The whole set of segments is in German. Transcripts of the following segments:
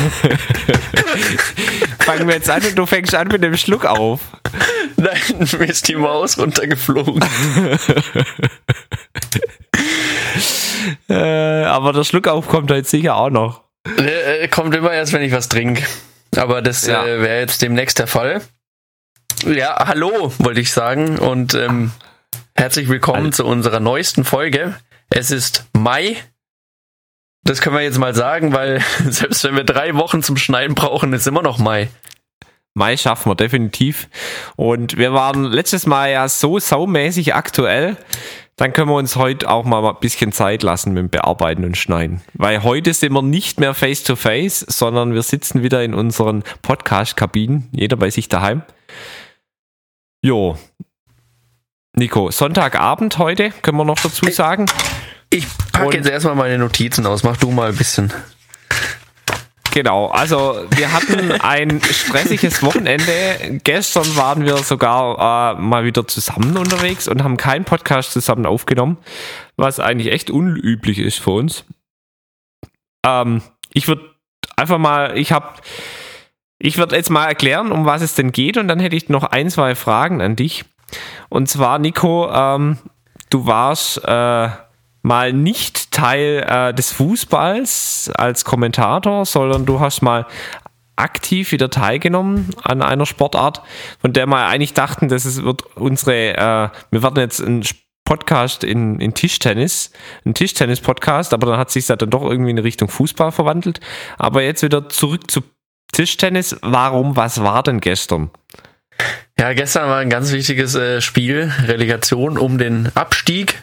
Fangen wir jetzt an und du fängst an mit dem Schluck auf. Nein, mir ist die Maus runtergeflogen. äh, aber der Schluck auf kommt heute sicher auch noch. Der äh, kommt immer erst, wenn ich was trinke. Aber das ja. äh, wäre jetzt demnächst der Fall. Ja, hallo, wollte ich sagen. Und ähm, herzlich willkommen hallo. zu unserer neuesten Folge. Es ist Mai. Das können wir jetzt mal sagen, weil selbst wenn wir drei Wochen zum Schneiden brauchen, ist immer noch Mai. Mai schaffen wir definitiv. Und wir waren letztes Mal ja so saumäßig aktuell. Dann können wir uns heute auch mal ein bisschen Zeit lassen mit dem Bearbeiten und Schneiden. Weil heute sind wir nicht mehr face to face, sondern wir sitzen wieder in unseren Podcast-Kabinen, jeder bei sich daheim. Jo. Nico, Sonntagabend heute, können wir noch dazu sagen. Ich packe jetzt erstmal meine Notizen aus, mach du mal ein bisschen. Genau, also wir hatten ein stressiges Wochenende. Gestern waren wir sogar äh, mal wieder zusammen unterwegs und haben keinen Podcast zusammen aufgenommen, was eigentlich echt unüblich ist für uns. Ähm, ich würde einfach mal, ich habe, ich würde jetzt mal erklären, um was es denn geht und dann hätte ich noch ein, zwei Fragen an dich. Und zwar, Nico, ähm, du warst äh, mal nicht Teil äh, des Fußballs als Kommentator, sondern du hast mal aktiv wieder teilgenommen an einer Sportart, von der wir eigentlich dachten, dass es wird unsere, äh, wir werden jetzt ein Podcast in, in Tischtennis, ein Tischtennis-Podcast, aber dann hat sich das dann doch irgendwie in Richtung Fußball verwandelt. Aber jetzt wieder zurück zu Tischtennis. Warum, was war denn gestern? Ja, gestern war ein ganz wichtiges äh, Spiel, Relegation um den Abstieg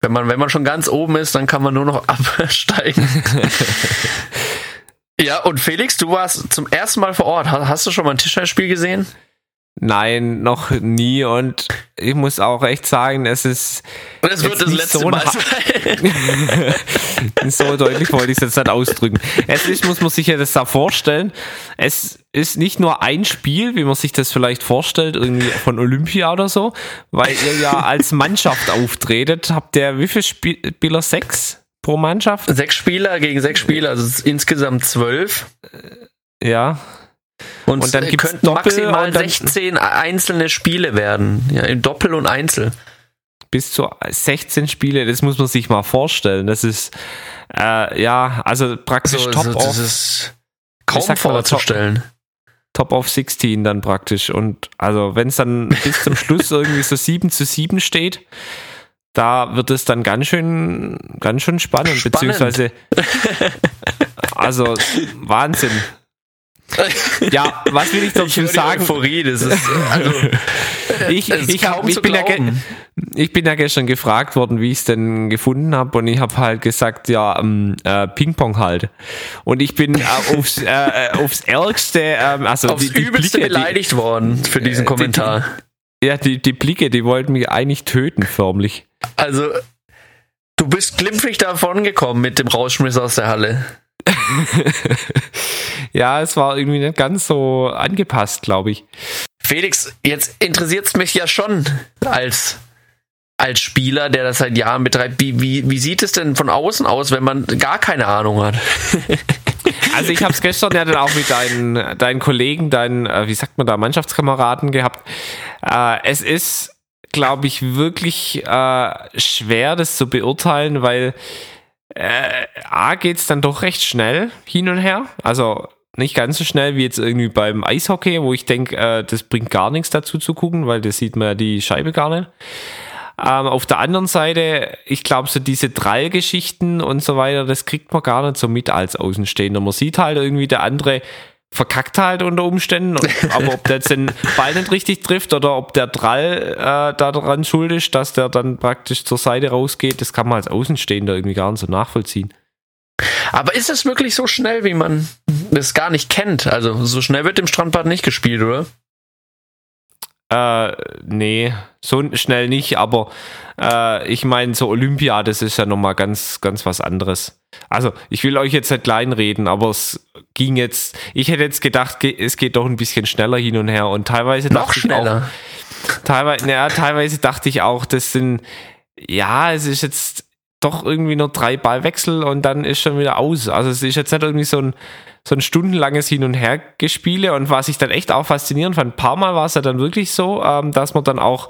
wenn man, wenn man schon ganz oben ist, dann kann man nur noch absteigen. ja, und Felix, du warst zum ersten Mal vor Ort. Hast du schon mal ein Tischtennisspiel gesehen? Nein, noch nie. Und ich muss auch echt sagen, es ist. Und es wird das letzte so Mal sein. so deutlich wollte ich es jetzt nicht ausdrücken. Es ist, muss man sich ja das da vorstellen. Es ist nicht nur ein Spiel, wie man sich das vielleicht vorstellt, irgendwie von Olympia oder so, weil ihr ja als Mannschaft auftretet. Habt ihr wie viele Spieler? Sechs pro Mannschaft? Sechs Spieler gegen sechs Spieler, also insgesamt zwölf. Ja. Und, und dann gibt es maximal 16 einzelne Spiele werden. Ja, im Doppel und Einzel. Bis zu 16 Spiele, das muss man sich mal vorstellen. Das ist, äh, ja, also praktisch also, top also, das ist kaum vorzustellen. Top of 16 dann praktisch. Und also, wenn es dann bis zum Schluss irgendwie so 7 zu 7 steht, da wird es dann ganz schön, ganz schön spannend, spannend. beziehungsweise, also Wahnsinn. Ja, was will ich dazu sagen? Euphorie, das ist, also, ich, ich, hab, ich, bin ja ich bin ja gestern gefragt worden, wie ich es denn gefunden habe und ich habe halt gesagt, ja, ähm, äh, Ping-Pong halt. Und ich bin äh, aufs, äh, äh aufs Ärgste, ähm, also aufs die, die Übelste Blicke, beleidigt die, worden für diesen Kommentar. Die, ja, die, die Blicke, die wollten mich eigentlich töten, förmlich. Also, du bist glimpflich davon gekommen mit dem Rausschmiss aus der Halle. ja, es war irgendwie nicht ganz so angepasst, glaube ich. Felix, jetzt interessiert es mich ja schon als, als Spieler, der das seit Jahren betreibt. Wie, wie, wie sieht es denn von außen aus, wenn man gar keine Ahnung hat? Also ich habe es gestern ja dann auch mit deinen, deinen Kollegen, deinen, äh, wie sagt man da, Mannschaftskameraden gehabt. Äh, es ist, glaube ich, wirklich äh, schwer, das zu beurteilen, weil äh, A geht es dann doch recht schnell hin und her. Also nicht ganz so schnell wie jetzt irgendwie beim Eishockey, wo ich denke, äh, das bringt gar nichts dazu zu gucken, weil das sieht man ja die Scheibe gar nicht. Ähm, auf der anderen Seite, ich glaube, so diese Drallgeschichten und so weiter, das kriegt man gar nicht so mit als Außenstehender. Man sieht halt irgendwie, der andere verkackt halt unter Umständen. Aber ob der jetzt den Ball nicht richtig trifft oder ob der Drall äh, daran schuld ist, dass der dann praktisch zur Seite rausgeht, das kann man als Außenstehender irgendwie gar nicht so nachvollziehen. Aber ist es wirklich so schnell, wie man das gar nicht kennt? Also so schnell wird im Strandbad nicht gespielt, oder? Äh, nee, so schnell nicht, aber äh, ich meine, so Olympia, das ist ja nochmal ganz, ganz was anderes. Also, ich will euch jetzt nicht kleinreden, aber es ging jetzt, ich hätte jetzt gedacht, es geht doch ein bisschen schneller hin und her und teilweise Noch schneller. Auch, teilweise, naja, teilweise dachte ich auch, das sind, ja, es ist jetzt, doch irgendwie nur drei Ballwechsel und dann ist schon wieder aus. Also es ist jetzt nicht irgendwie so ein, so ein stundenlanges Hin- und Hergespiele und was ich dann echt auch faszinierend fand, ein paar Mal war es ja dann wirklich so, ähm, dass man dann auch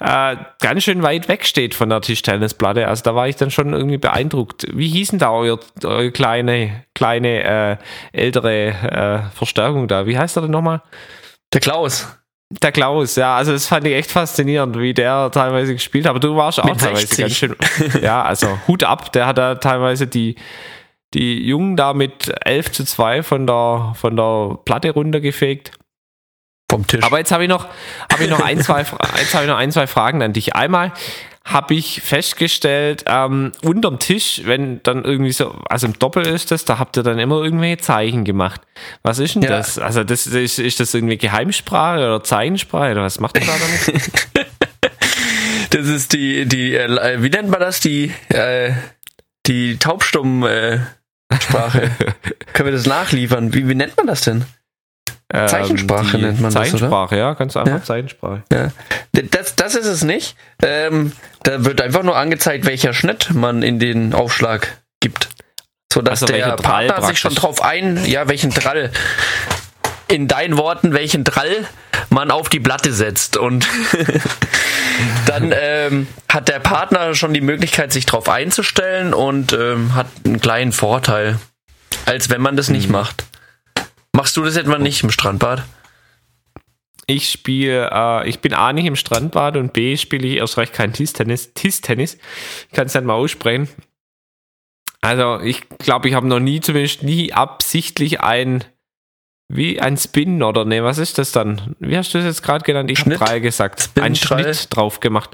äh, ganz schön weit weg steht von der Tischtennisplatte. Also da war ich dann schon irgendwie beeindruckt. Wie hießen da euer, eure kleine, kleine äh, ältere äh, Verstärkung da? Wie heißt er denn nochmal? Der Klaus. Der Klaus, ja, also das fand ich echt faszinierend, wie der teilweise gespielt hat. Aber du warst auch Mit teilweise 60. ganz schön. Ja, also Hut ab, der hat da teilweise die, die Jungen da mit 11 zu 2 von der, von der Platte runtergefegt. Vom Tisch. Aber jetzt habe ich noch, habe ich noch ein, zwei, Fra- jetzt habe ich noch ein, zwei Fragen an dich. Einmal habe ich festgestellt, ähm, unterm Tisch, wenn dann irgendwie so, also im Doppel ist das, da habt ihr dann immer irgendwelche Zeichen gemacht. Was ist denn Ja. das? Also das ist, ist das irgendwie Geheimsprache oder Zeichensprache oder was macht ihr da damit? Das ist die, die, äh, wie nennt man das? Die, äh, die taubstumm äh, Sprache. Können wir das nachliefern? Wie, wie nennt man das denn? Zeichensprache die nennt man das, oder? Zeichensprache, ja, ganz einfach Ja. Zeichensprache. Ja. Das, das ist es nicht. Ähm, da wird einfach nur angezeigt, welcher Schnitt man in den Aufschlag gibt. Sodass Also der Partner sich schon praktisch. drauf ein, ja, welchen Drall. In deinen Worten, welchen Drall man auf die Platte setzt. Und dann ähm, hat der Partner schon die Möglichkeit, sich drauf einzustellen und ähm, hat einen kleinen Vorteil, als wenn man das nicht macht. Machst du das etwa nicht im Strandbad? Ich spiele, äh, ich bin A nicht im Strandbad und B spiele ich erst recht kein Tischtennis. Tischtennis. Ich kann es nicht mal aussprechen. Also ich glaube, ich habe noch nie, zumindest nie absichtlich ein, wie ein Spin oder ne, was ist das dann? Wie hast du das jetzt gerade genannt? Ich habe drei gesagt. Spin, ein. Schnitt drauf gemacht.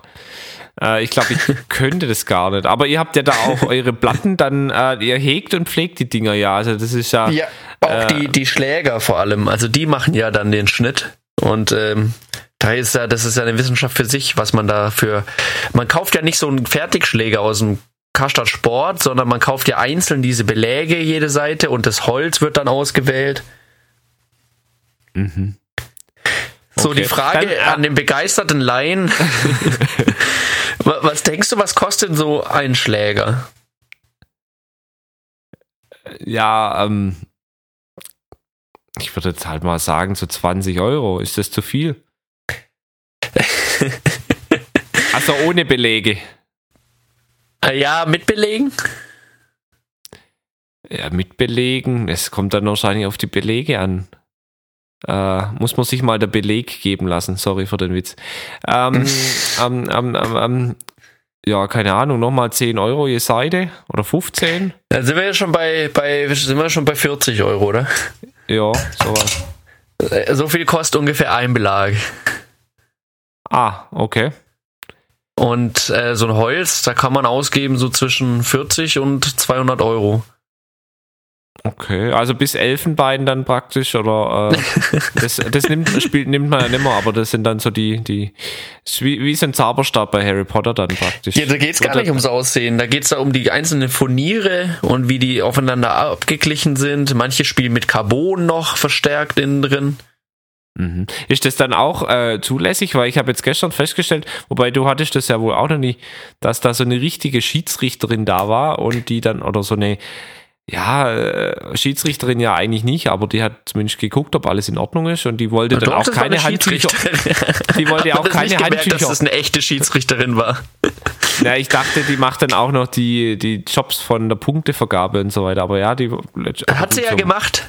Äh, ich glaube, ich könnte das gar nicht. Aber ihr habt ja da auch eure Platten dann, äh, ihr hegt und pflegt die Dinger ja. Also das ist ja. Ja, auch Äh, die, die Schläger vor allem. Also die machen ja dann den Schnitt. Und ähm, da ist ja, das ist ja eine Wissenschaft für sich, was man da für. Man kauft ja nicht so einen Fertigschläger aus dem Karstadt Sport, sondern man kauft ja einzeln diese Beläge jede Seite und das Holz wird dann ausgewählt. So, Mhm. Okay. die Frage Dann, äh, an den begeisterten Laien. Wa- was denkst du, was kostet so ein Schläger? Ja, ähm, ich würde jetzt halt mal sagen, so 20 Euro. Ist das zu viel? also ohne Belege. Äh, Ja, mit Belegen? Ja, mit Belegen. Es kommt dann wahrscheinlich auf die Belege an. Äh, muss man sich mal der Beleg geben lassen. Sorry für den Witz. Ähm, ähm, ähm, ähm, ähm, ja, keine Ahnung, nochmal 10 Euro je Seite oder 15. Da sind wir ja schon bei, bei, sind wir schon bei 40 Euro, oder? Ja, sowas. Äh, So viel kostet ungefähr ein Belag. Ah, okay. Und äh, so ein Holz, da kann man ausgeben so zwischen 40 und 200 Euro. Okay, also bis Elfenbein dann praktisch oder äh, das, das nimmt, spielt, nimmt man ja nicht mehr, aber das sind dann so die, die wie, wie so ein Zauberstab bei Harry Potter dann praktisch. Ja, da geht's gar Oder- nicht ums Aussehen. Da geht's da um die einzelnen Furniere und wie die aufeinander abgeglichen sind. Manche spielen mit Carbon noch verstärkt innen drin. Mhm. Ist das dann auch äh, zulässig? Weil ich habe jetzt gestern festgestellt, wobei du hattest das ja wohl auch noch nie, dass da so eine richtige Schiedsrichterin da war und die dann, oder so eine, ja, äh, Schiedsrichterin ja eigentlich nicht, aber die hat zumindest geguckt, ob alles in Ordnung ist und die wollte dann Doch, auch keine eine Handtücher. Die wollte auch keine nicht gemerkt, Handtücher. dass das eine echte Schiedsrichterin war. Ja, ich dachte, die macht dann auch noch die, die Jobs von der Punktevergabe und so weiter. Aber ja, die Hat sie ja so, gemacht.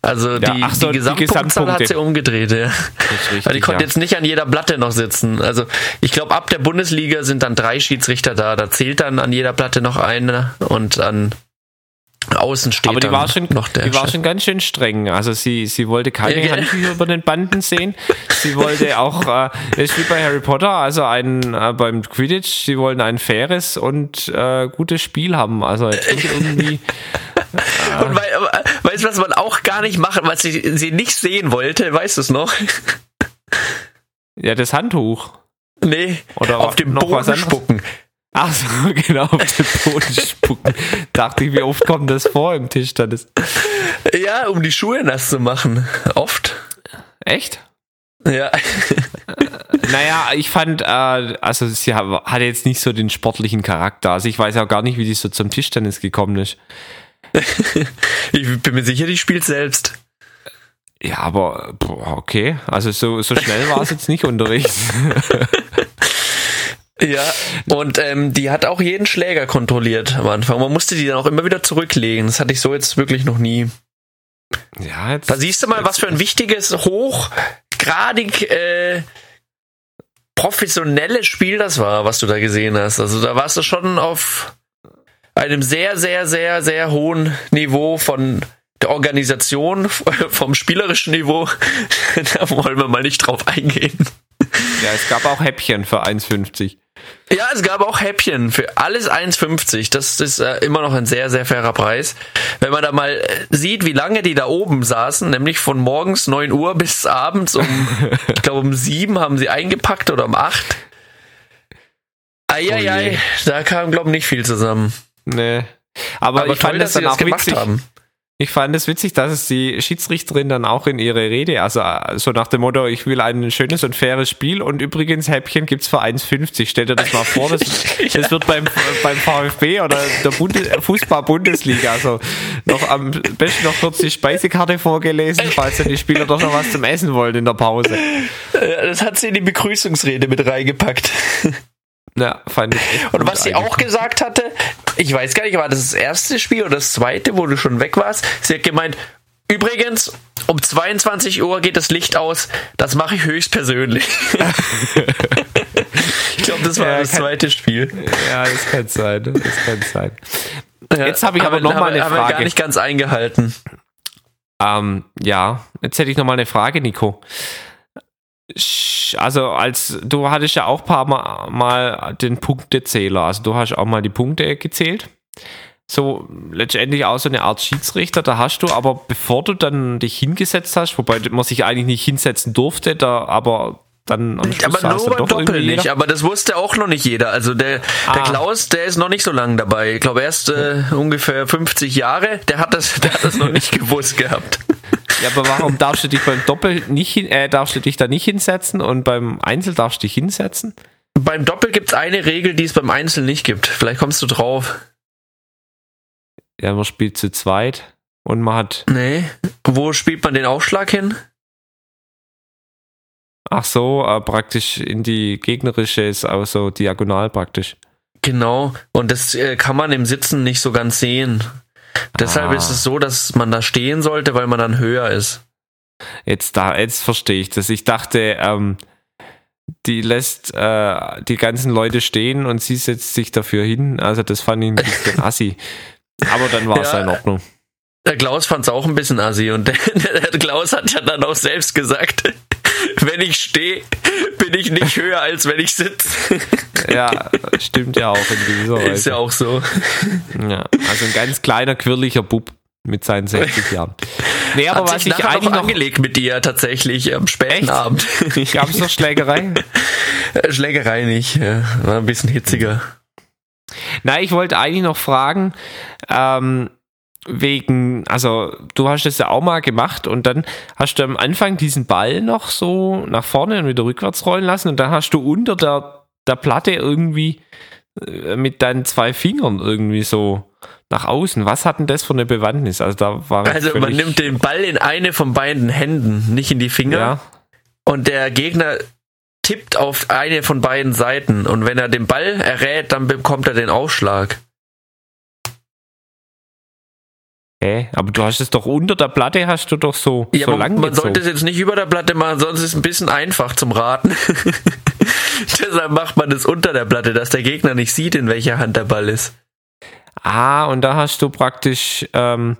Also die, ach so, die die Gesamtpunktzahl hat sie umgedreht. Ja. richtig, Weil die konnte ja. jetzt nicht an jeder Platte noch sitzen. Also ich glaube, ab der Bundesliga sind dann drei Schiedsrichter da. Da zählt dann an jeder Platte noch einer und an außen steht Aber die war schon, noch der die war schon ganz schön streng. Also sie, sie wollte keine Ja? Handtücher über den Banden sehen. Sie wollte auch, äh, ist wie bei Harry Potter, also ein äh, beim Quidditch, sie wollen ein faires und äh, gutes Spiel haben. Also irgendwie. Und wei aber, weißt du, was man auch gar nicht macht, was sie, sie nicht sehen wollte, weißt du es noch? Ja, das Handtuch. Nee, Oder auf dem noch was Boden spucken. Ach so, genau, auf den Boden spucken. Dachte ich, wie oft kommt das vor im Tisch? Dann ist, Ja, um die Schuhe nass zu machen. Oft. echt? Ja. naja, ich fand, äh, also sie hatte jetzt nicht so den sportlichen Charakter. Also ich weiß auch gar nicht, wie die so zum Tischtennis gekommen ist. ich bin mir sicher, die spielt selbst. Ja, aber okay. Also so, so schnell war es jetzt nicht unterwegs. Ja, und ähm, die hat auch jeden Schläger kontrolliert am Anfang. Man musste die dann auch immer wieder zurücklegen. Das hatte ich so jetzt wirklich noch nie. Ja, jetzt, da siehst du mal, was für ein wichtiges, hochgradig äh, professionelles Spiel das war, was du da gesehen hast. Also da warst du schon auf einem sehr, sehr, sehr, sehr hohen Niveau von der Organisation, vom spielerischen Niveau. da wollen wir mal nicht drauf eingehen. Ja, es gab auch Häppchen für 1,50. Ja, es gab auch Häppchen für alles 1,50. Das ist äh, immer noch ein sehr, sehr fairer Preis. Wenn man da mal äh, sieht, wie lange die da oben saßen, nämlich von morgens 9 Uhr bis abends um, ich glaube um 7 haben sie eingepackt oder um 8. Eieiei, oh da kam, glaube ich, nicht viel zusammen. Nee. Aber, Aber ich toll, fand das dann auch witzig. Haben. Ich fand es witzig, dass es die Schiedsrichterin dann auch in ihre Rede, also so nach dem Motto, ich will ein schönes und faires Spiel und übrigens Häppchen gibt es für 1,50. Stell dir das mal vor, das, das wird beim, beim VfB oder der Fußball-Bundesliga, also noch am besten noch kurz die Speisekarte vorgelesen, falls dann die Spieler doch noch was zum Essen wollen in der Pause. Das hat sie in die Begrüßungsrede mit reingepackt. Ja, fand ich. Und was sie auch gesagt hatte, ich weiß gar nicht, war das das erste Spiel oder das zweite, wo du schon weg warst? Sie hat gemeint, übrigens, um 22 Uhr geht das Licht aus, das mache ich höchstpersönlich. ich glaube, das war ja, das kann, zweite Spiel. Ja, das kann sein. Das kann sein. Jetzt habe ich aber, aber noch mal eine Frage. Wir gar nicht ganz eingehalten. Ähm, ja, jetzt hätte ich noch mal eine Frage, Nico also als du hattest ja auch ein paar mal, mal den Punktezähler, also du hast auch mal die Punkte gezählt. So letztendlich auch so eine Art Schiedsrichter, da hast du, aber bevor du dann dich hingesetzt hast, wobei man sich eigentlich nicht hinsetzen durfte, da aber dann am Schluss aber nur beim Doppel nicht, aber das wusste auch noch nicht jeder. Also der, ah. der Klaus, der ist noch nicht so lange dabei. Ich glaube erst äh, ungefähr 50 Jahre. Der hat das, der hat das noch nicht gewusst gehabt. Ja, aber warum darfst du dich beim Doppel nicht hin, äh, darfst du dich da nicht hinsetzen und beim Einzel darfst du dich hinsetzen? Beim Doppel gibt es eine Regel, die es beim Einzel nicht gibt. Vielleicht kommst du drauf. Ja, man spielt zu zweit und man hat. Nee. Wo spielt man den Aufschlag hin? Ach so, äh, praktisch in die gegnerische ist auch so diagonal praktisch. Genau, und das äh, kann man im Sitzen nicht so ganz sehen. Deshalb ah. ist es so, dass man da stehen sollte, weil man dann höher ist. Jetzt da, jetzt verstehe ich das. Ich dachte, ähm, die lässt äh, die ganzen Leute stehen und sie setzt sich dafür hin. Also das fand ich ein bisschen assi. Aber dann war es ja, in Ordnung. Der Klaus fand es auch ein bisschen assi und der, der Klaus hat ja dann auch selbst gesagt, wenn ich stehe, bin ich nicht höher, als wenn ich sitze. Ja, stimmt ja auch in dieser Weise. Ist ja auch so. Ja, also ein ganz kleiner, quirliger Bub mit seinen 60 Jahren. Nee, aber Hat was ich eigentlich noch angelegt mit dir tatsächlich am späten Echt? Abend. Gab es noch Schlägerei? Schlägerei nicht, ja. war ein bisschen hitziger. Na, ich wollte eigentlich noch fragen, ähm, wegen, also du hast das ja auch mal gemacht und dann hast du am Anfang diesen Ball noch so nach vorne und wieder rückwärts rollen lassen und dann hast du unter der, der Platte irgendwie äh, mit deinen zwei Fingern irgendwie so nach außen. Was hat denn das für eine Bewandtnis? Also da war Also man nimmt den Ball in eine von beiden Händen, nicht in die Finger. Ja. Und der Gegner tippt auf eine von beiden Seiten und wenn er den Ball errät, dann bekommt er den Aufschlag. Hä? Aber du hast es doch unter der Platte, hast du doch so, ja, so lang Man sollte es jetzt nicht über der Platte machen, sonst ist es ein bisschen einfach zum Raten. Deshalb macht man es unter der Platte, dass der Gegner nicht sieht, in welcher Hand der Ball ist. Ah, und da hast du praktisch, ähm,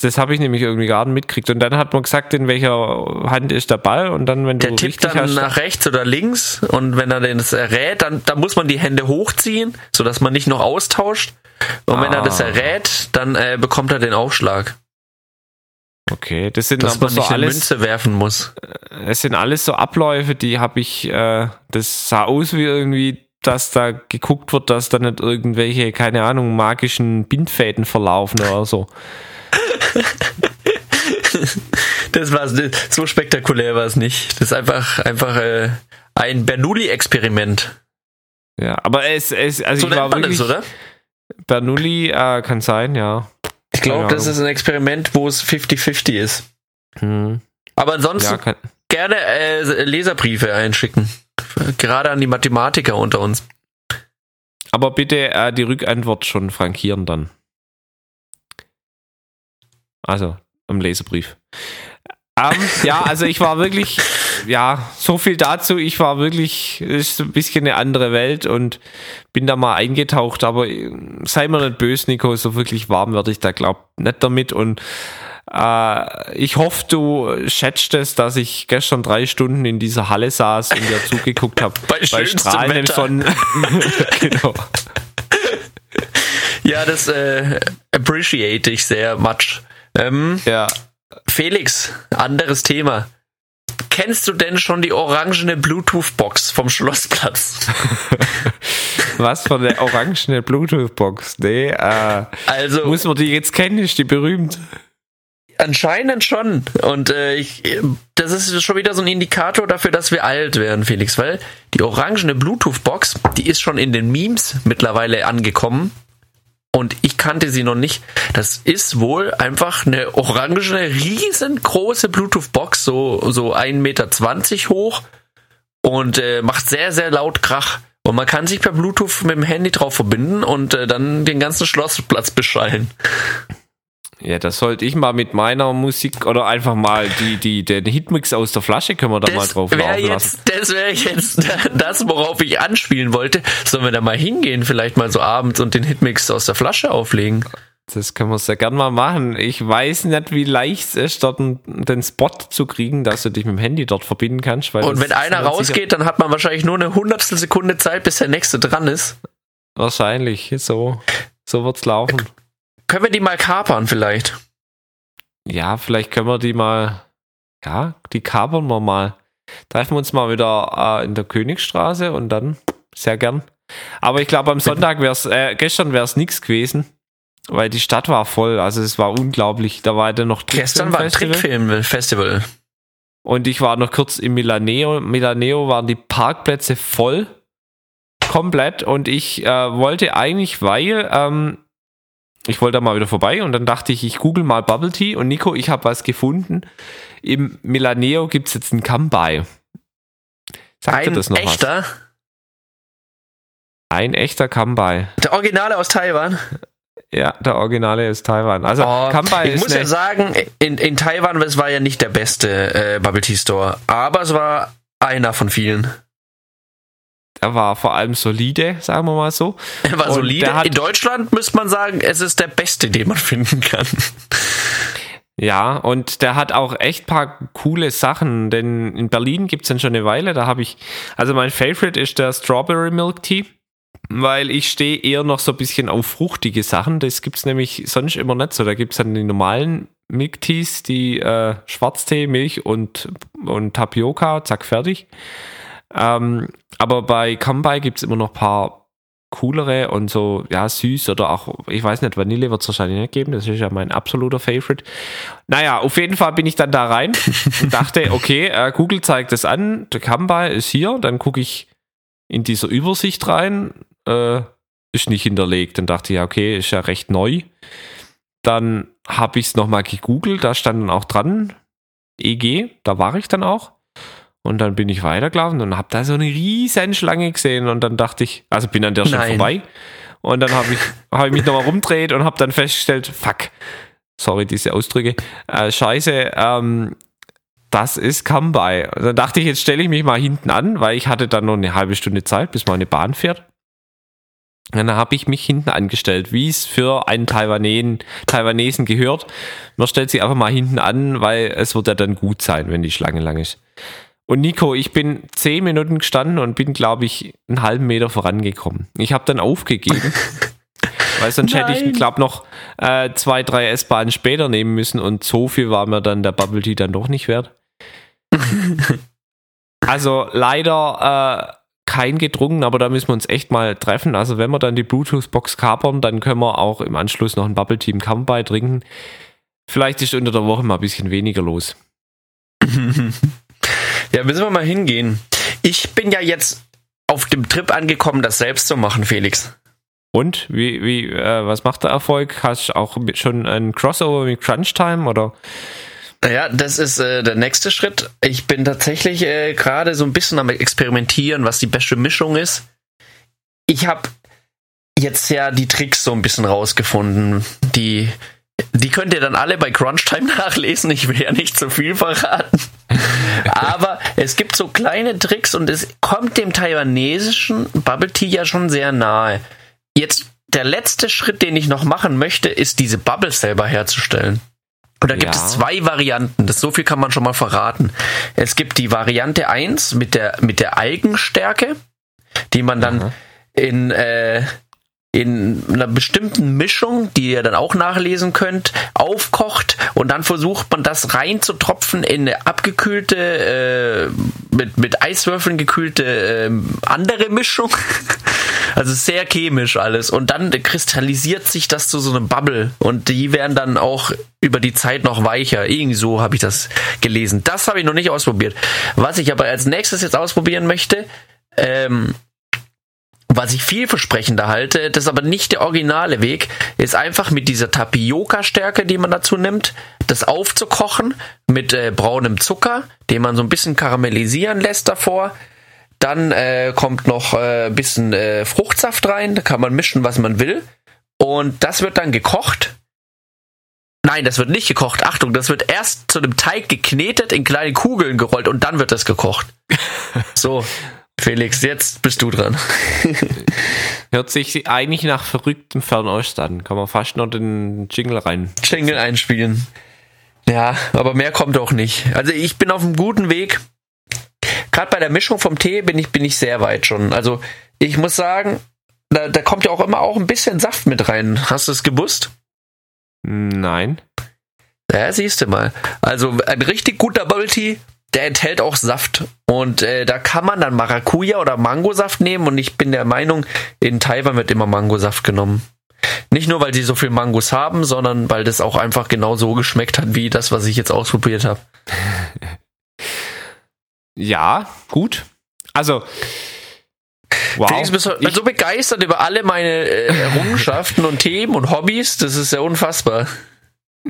das habe ich nämlich irgendwie gerade mitgekriegt. Und dann hat man gesagt, in welcher Hand ist der Ball und dann, wenn der du tippt dann hast, nach rechts oder links und wenn er den errät, dann, dann muss man die Hände hochziehen, sodass man nicht noch austauscht. Und ah. wenn er das ah. errät, dann äh, bekommt er den Aufschlag. Okay, das sind Dass man so nicht alles, eine Münze werfen muss. Äh, es sind alles so Abläufe, die habe ich, äh, das sah aus wie irgendwie, dass da geguckt wird, dass da nicht irgendwelche, keine Ahnung, magischen Bindfäden verlaufen oder so. Das war so spektakulär war es nicht. Das ist einfach einfach äh, ein Bernoulli-Experiment. Ja, aber es, es also so ich war wirklich, es, oder? Bernoulli äh, kann sein, ja. Ich glaube, das ist ein Experiment, wo es 50-50 ist. Hm. Aber ansonsten ja, gerne äh, Leserbriefe einschicken. Gerade an die Mathematiker unter uns. Aber bitte äh, die Rückantwort schon frankieren dann. Also, im Leserbrief. Ähm, ja, also ich war wirklich, ja, so viel dazu. Ich war wirklich, ist ein bisschen eine andere Welt und bin da mal eingetaucht, aber sei mir nicht böse, Nico, so wirklich warm werde ich da, glaub, nicht damit und äh, ich hoffe, du schätzt es, dass ich gestern drei Stunden in dieser Halle saß und dir zugeguckt habe. bei, bei strahlendem Sonnen. genau. Ja, das äh, appreciate ich sehr much. Ähm, ja. Felix, anderes Thema. Kennst du denn schon die orangene Bluetooth-Box vom Schlossplatz? Was für eine orangene Bluetooth-Box? Nee, äh, also muss man die jetzt kennen? Ist die berühmt? Anscheinend schon. Und äh, ich, das ist schon wieder so ein Indikator dafür, dass wir alt werden, Felix, weil die orangene Bluetooth-Box, die ist schon in den Memes mittlerweile angekommen und ich kannte sie noch nicht. Das ist wohl einfach eine orange, riesengroße Bluetooth-Box, so, so 1,20 Meter hoch und äh, macht sehr, sehr laut Krach. Und man kann sich per Bluetooth mit dem Handy drauf verbinden und äh, dann den ganzen Schlossplatz beschallen. Ja, das sollte ich mal mit meiner Musik oder einfach mal die, die, den Hitmix aus der Flasche können wir da das mal drauf laufen jetzt, lassen. Das wäre jetzt das, worauf ich anspielen wollte. Sollen wir da mal hingehen, vielleicht mal so abends und den Hitmix aus der Flasche auflegen? Das können wir sehr gern mal machen. Ich weiß nicht, wie leicht es ist, dort den Spot zu kriegen, dass du dich mit dem Handy dort verbinden kannst. und wenn einer rausgeht, dann hat man wahrscheinlich nur eine hundertstel Sekunde Zeit, bis der nächste dran ist. Wahrscheinlich, so. So wird's laufen. Können wir die mal kapern vielleicht? Ja, vielleicht können wir die mal. Ja, die kapern wir mal. Treffen wir uns mal wieder äh, in der Königstraße und dann sehr gern. Aber ich glaube, am Sonntag wäre es, äh, gestern wäre es nichts gewesen, weil die Stadt war voll. Also es war unglaublich. Da war dann noch Gestern war ein Trickfilmfestival. Und ich war noch kurz in Milaneo. Milaneo waren die Parkplätze voll. Komplett. Und ich äh, wollte eigentlich, weil ähm, ich wollte da mal wieder vorbei und dann dachte ich, ich google mal Bubble Tea und Nico, ich habe was gefunden. Im Milaneo gibt es jetzt einen Kambai. Sagt ein das noch echter? Was? Ein echter Kambai. Der Originale aus Taiwan? Ja, der Originale ist Taiwan. Also oh, Kambai ich muss ja sagen, in, in Taiwan, es war ja nicht der beste äh, Bubble Tea Store, aber es war einer von vielen. Er war vor allem solide, sagen wir mal so. Er war und solide. In Deutschland müsste man sagen, es ist der beste, den man finden kann. Ja, und der hat auch echt paar coole Sachen, denn in Berlin gibt es dann schon eine Weile, da habe ich, also mein Favorite ist der Strawberry Milk Tea, weil ich stehe eher noch so ein bisschen auf fruchtige Sachen, das gibt es nämlich sonst immer nicht so, da gibt es dann die normalen Milk Teas, die äh, Schwarztee, Milch und, und Tapioca, zack, fertig. Ähm, aber bei Kambai gibt es immer noch ein paar coolere und so, ja, süß oder auch, ich weiß nicht, Vanille wird es wahrscheinlich nicht geben, das ist ja mein absoluter Favorite. Naja, auf jeden Fall bin ich dann da rein und dachte, okay, äh, Google zeigt es an, der Kambai ist hier, dann gucke ich in dieser Übersicht rein, äh, ist nicht hinterlegt. Dann dachte ich, ja, okay, ist ja recht neu. Dann habe ich es nochmal gegoogelt, da stand dann auch dran, EG, da war ich dann auch. Und dann bin ich weitergelaufen und habe da so eine riesen Schlange gesehen und dann dachte ich, also bin an der schon vorbei. Und dann habe ich, hab ich mich nochmal rumdreht und habe dann festgestellt, fuck, sorry, diese Ausdrücke, äh, scheiße, ähm, das ist Kambai. Dann dachte ich, jetzt stelle ich mich mal hinten an, weil ich hatte dann noch eine halbe Stunde Zeit, bis meine Bahn fährt. Und dann habe ich mich hinten angestellt, wie es für einen Taiwanesen, Taiwanesen gehört. Man stellt sich einfach mal hinten an, weil es wird ja dann gut sein, wenn die Schlange lang ist. Und Nico, ich bin zehn Minuten gestanden und bin, glaube ich, einen halben Meter vorangekommen. Ich habe dann aufgegeben. weil sonst Nein. hätte ich, glaube noch äh, zwei, drei S-Bahnen später nehmen müssen und so viel war mir dann der Bubble Tea dann doch nicht wert. also leider äh, kein gedrungen, aber da müssen wir uns echt mal treffen. Also wenn wir dann die Bluetooth-Box kapern, dann können wir auch im Anschluss noch ein Bubble Tea im Kamm beitrinken. Vielleicht ist unter der Woche mal ein bisschen weniger los. ja, müssen wir mal hingehen. Ich bin ja jetzt auf dem Trip angekommen, das selbst zu machen, Felix. Und wie, wie, äh, was macht der Erfolg? Hast du auch schon ein Crossover mit Crunch Time oder? Ja, das ist äh, der nächste Schritt. Ich bin tatsächlich äh, gerade so ein bisschen am experimentieren, was die beste Mischung ist. Ich habe jetzt ja die Tricks so ein bisschen rausgefunden, die die könnt ihr dann alle bei Crunchtime nachlesen. Ich will ja nicht zu viel verraten. Aber es gibt so kleine Tricks und es kommt dem taiwanesischen Bubble Tea ja schon sehr nahe. Jetzt der letzte Schritt, den ich noch machen möchte, ist diese Bubbles selber herzustellen. Und da gibt ja. es zwei Varianten. Das so viel kann man schon mal verraten. Es gibt die Variante 1 mit der mit der Algenstärke, die man dann mhm. in äh, in einer bestimmten Mischung, die ihr dann auch nachlesen könnt, aufkocht und dann versucht man das reinzutropfen in eine abgekühlte, äh, mit, mit Eiswürfeln gekühlte äh, andere Mischung. also sehr chemisch alles. Und dann kristallisiert sich das zu so einem Bubble und die werden dann auch über die Zeit noch weicher. Irgendwie so habe ich das gelesen. Das habe ich noch nicht ausprobiert. Was ich aber als nächstes jetzt ausprobieren möchte, ähm, was ich vielversprechender halte, das ist aber nicht der originale Weg, ist einfach mit dieser Tapioca-Stärke, die man dazu nimmt, das aufzukochen mit äh, braunem Zucker, den man so ein bisschen karamellisieren lässt davor. Dann äh, kommt noch äh, ein bisschen äh, Fruchtsaft rein, da kann man mischen, was man will. Und das wird dann gekocht. Nein, das wird nicht gekocht. Achtung, das wird erst zu einem Teig geknetet, in kleine Kugeln gerollt und dann wird das gekocht. So, Felix, jetzt bist du dran. Hört sich eigentlich nach verrücktem Fernost an. Kann man fast noch den Jingle rein. Jingle einspielen. Ja, aber mehr kommt auch nicht. Also ich bin auf einem guten Weg. Gerade bei der Mischung vom Tee bin ich, bin ich sehr weit schon. Also ich muss sagen, da, da kommt ja auch immer auch ein bisschen Saft mit rein. Hast du es gewusst? Nein. Ja, siehst du mal. Also ein richtig guter Bubble Tea der enthält auch Saft. Und äh, da kann man dann Maracuja oder Mangosaft nehmen. Und ich bin der Meinung, in Taiwan wird immer Mangosaft genommen. Nicht nur, weil sie so viel Mangos haben, sondern weil das auch einfach genau so geschmeckt hat, wie das, was ich jetzt ausprobiert habe. Ja, gut. Also, Wow. Felix, bist du so begeistert über alle meine äh, Errungenschaften und Themen und Hobbys. Das ist ja unfassbar.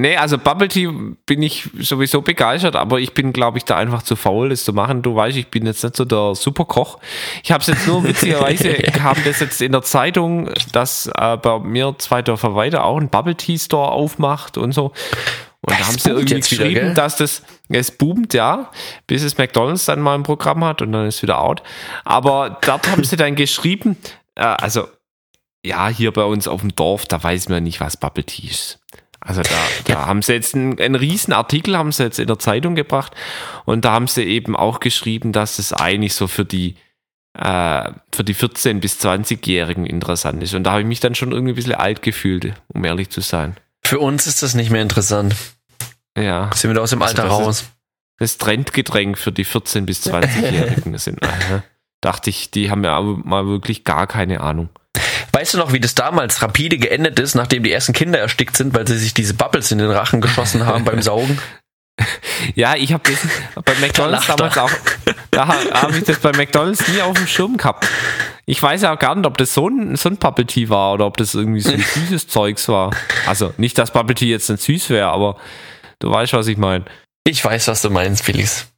Nee, also Bubble Tea bin ich sowieso begeistert, aber ich bin, glaube ich, da einfach zu faul, das zu machen. Du weißt, ich bin jetzt nicht so der Superkoch. Ich habe es jetzt nur witzigerweise, kam das jetzt in der Zeitung, dass äh, bei mir zwei Dörfer weiter auch ein Bubble Tea Store aufmacht und so. Und das da haben sie irgendwie geschrieben, wieder, dass das, es boomt, ja, bis es McDonalds dann mal ein Programm hat und dann ist wieder out. Aber dort haben sie dann geschrieben, äh, also, ja, hier bei uns auf dem Dorf, da weiß man nicht, was Bubble Tea ist. Also da, da ja. haben sie jetzt einen, einen riesen Artikel haben sie jetzt in der Zeitung gebracht und da haben sie eben auch geschrieben, dass es eigentlich so für die äh, für die 14 bis 20-Jährigen interessant ist. Und da habe ich mich dann schon irgendwie ein bisschen alt gefühlt, um ehrlich zu sein. Für uns ist das nicht mehr interessant. Ja. Sind wir da aus dem Alter also raus. Das Trendgetränk für die 14 bis 20-Jährigen sind. Äh, dachte ich, die haben ja mal wirklich gar keine Ahnung. Weißt du noch, wie das damals rapide geendet ist, nachdem die ersten Kinder erstickt sind, weil sie sich diese Bubbles in den Rachen geschossen haben beim Saugen? Ja, ich habe das bei McDonalds da damals auch, da habe ich das bei McDonalds nie auf dem Schirm gehabt. Ich weiß ja auch gar nicht, ob das so ein, so ein Bubble Tea war oder ob das irgendwie so ein süßes Zeugs war. Also nicht, dass Bubble Tea jetzt nicht süß wäre, aber du weißt, was ich meine. Ich weiß, was du meinst, Felix.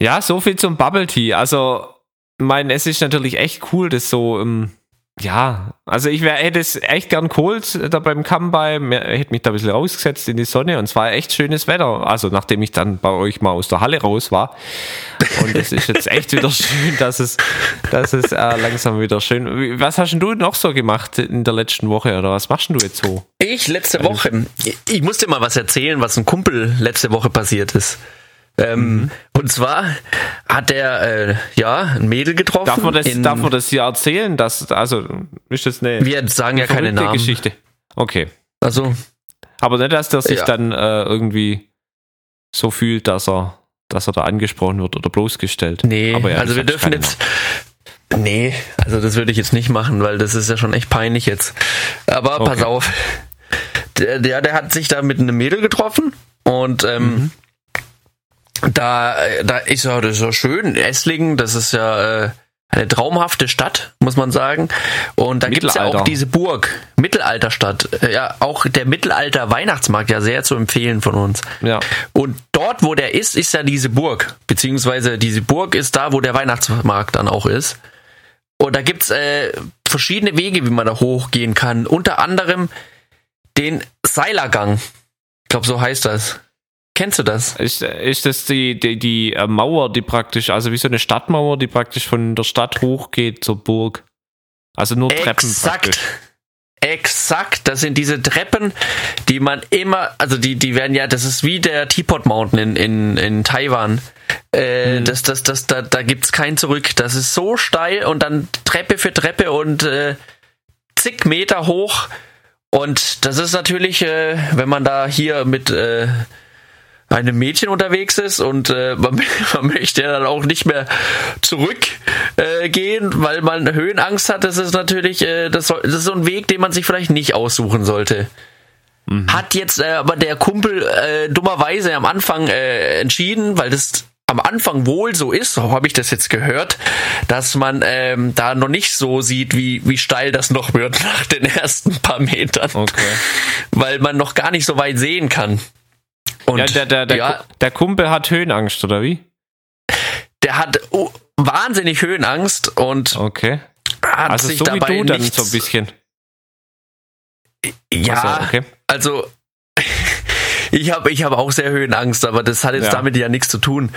Ja, so viel zum Bubble Tea. Also, mein, es ist natürlich echt cool, das so im ja, also ich wär, hätte es echt gern geholt da beim Kambai, hätte mich da ein bisschen rausgesetzt in die Sonne und es war echt schönes Wetter. Also nachdem ich dann bei euch mal aus der Halle raus war. Und es ist jetzt echt wieder schön, dass es, dass es äh, langsam wieder schön. Was hast denn du noch so gemacht in der letzten Woche oder was machst du jetzt so? Ich letzte Woche. Ich musste mal was erzählen, was ein Kumpel letzte Woche passiert ist. Ähm, mhm. Und zwar hat er äh, ja ein Mädel getroffen. Darf man das, darf man das hier erzählen? Dass, also ist das eine, wir sagen ja keine Namen. Geschichte. Okay. Also. Aber nicht, dass der sich ja. dann äh, irgendwie so fühlt, dass er, dass er da angesprochen wird oder bloßgestellt. Nee, Aber ja, also wir dürfen jetzt. Namen. Nee, also das würde ich jetzt nicht machen, weil das ist ja schon echt peinlich jetzt. Aber okay. pass auf. Der, der, der hat sich da mit einem Mädel getroffen und ähm, mhm da, da ist ja das ist ja schön. Esslingen, das ist ja äh, eine traumhafte Stadt, muss man sagen. Und da gibt es ja auch diese Burg, Mittelalterstadt. Äh, ja, auch der Mittelalter-Weihnachtsmarkt, ja sehr zu empfehlen von uns. Ja. Und dort, wo der ist, ist ja diese Burg. Beziehungsweise diese Burg ist da, wo der Weihnachtsmarkt dann auch ist. Und da gibt's äh, verschiedene Wege, wie man da hochgehen kann. Unter anderem den Seilergang. Ich glaube, so heißt das. Kennst du das? Ist, ist das die, die, die äh, Mauer, die praktisch, also wie so eine Stadtmauer, die praktisch von der Stadt hochgeht zur Burg? Also nur Treppen Exakt. praktisch. Exakt, das sind diese Treppen, die man immer, also die, die werden ja, das ist wie der Teapot Mountain in, in, in Taiwan. Äh, Mhm. das, das, das, da, da gibt's kein Zurück. Das ist so steil und dann Treppe für Treppe und äh, zig Meter hoch. Und das ist natürlich, äh, wenn man da hier mit äh, einem Mädchen unterwegs ist und äh, man, man möchte ja dann auch nicht mehr zurückgehen, äh, weil man Höhenangst hat. Das ist natürlich, äh, das, soll, das ist so ein Weg, den man sich vielleicht nicht aussuchen sollte. Hat jetzt äh, aber der Kumpel äh, dummerweise am Anfang äh, entschieden, weil das am Anfang wohl so ist, so habe ich das jetzt gehört, dass man ähm, da noch nicht so sieht, wie, wie steil das noch wird nach den ersten paar Metern. Okay. Weil man noch gar nicht so weit sehen kann. Und ja, der, der, der, ja, der Kumpel hat Höhenangst, oder wie? der hat oh, wahnsinnig Höhenangst und Okay. hat Also sich so wie dabei du dann so ein bisschen. Ja, Also, okay. also ich habe ich hab auch sehr Höhenangst, aber das hat jetzt Ja. damit ja nichts zu tun.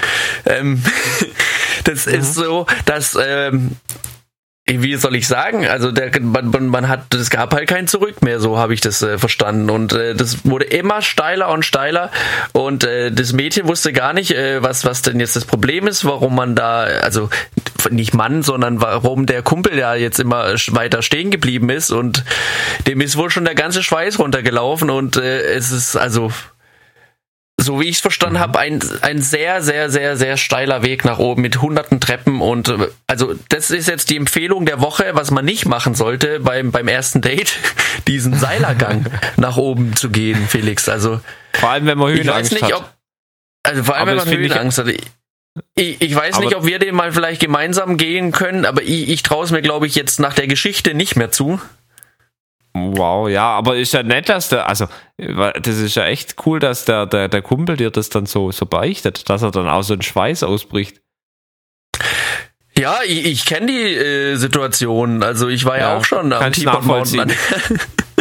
Ähm, das Mhm. ist so, dass ähm, wie soll ich sagen? Also der, man, man, hat, es gab halt kein Zurück mehr, so habe ich das äh, verstanden. Und äh, das wurde immer steiler und steiler. Und äh, das Mädchen wusste gar nicht, äh, was, was denn jetzt das Problem ist, warum man da, also nicht Mann, sondern warum der Kumpel ja jetzt immer weiter stehen geblieben ist. Und dem ist wohl schon der ganze Schweiß runtergelaufen. Und äh, es ist also so wie ich es verstanden habe, ein, ein sehr, sehr, sehr, sehr steiler Weg nach oben mit hunderten Treppen und äh, also das ist jetzt die Empfehlung der Woche, was man nicht machen sollte beim, beim ersten Date, diesen Seilergang nach oben zu gehen, Felix. Also Vor allem, wenn man Höhenangst nicht, hat. ob also vor allem Aber wenn man Höhenangst hat. Ich, ich weiß nicht, ob wir den mal vielleicht gemeinsam gehen können, aber ich, ich traue es mir, glaube ich, jetzt nach der Geschichte nicht mehr zu. Wow, ja, aber ist ja nett, dass der, also, das ist ja echt cool, dass der, der, der Kumpel dir das dann so, so beichtet, dass er dann auch so einen Schweiß ausbricht. Ja, ich, ich kenne die äh, Situation. Also ich war ja, Ja, auch schon am Teapot Mountain.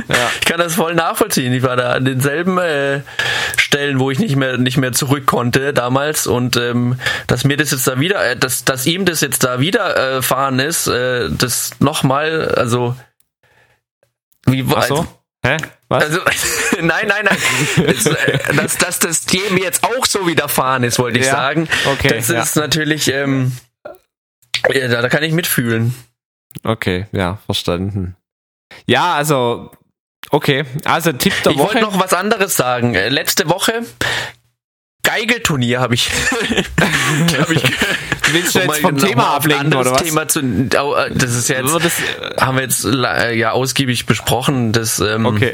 Ja. Ich kann das voll nachvollziehen. Ich war da an denselben äh, Stellen, wo ich nicht mehr nicht mehr zurück konnte damals und ähm, dass mir das jetzt da wieder, äh, dass dass ihm das jetzt da wieder äh, fahren ist, äh, das nochmal, also wie Ach so? also, Hä? Was? also nein nein nein, äh, dass dass das dem jetzt auch so widerfahren ist, wollte ich Ja, sagen. okay, das ja. ist natürlich, ähm, ja, da, da kann ich mitfühlen. Okay, ja, verstanden. Ja, also, okay, also Tipp der Ich wollte Woche. noch was anderes sagen. Äh, Letzte Woche Geigelturnier habe ich. hab ich Willst du um jetzt vom Thema ablenken, oder was? Thema zu, äh, das ist ja jetzt, das, äh, haben wir jetzt äh, ja ausgiebig besprochen. Das ähm, okay.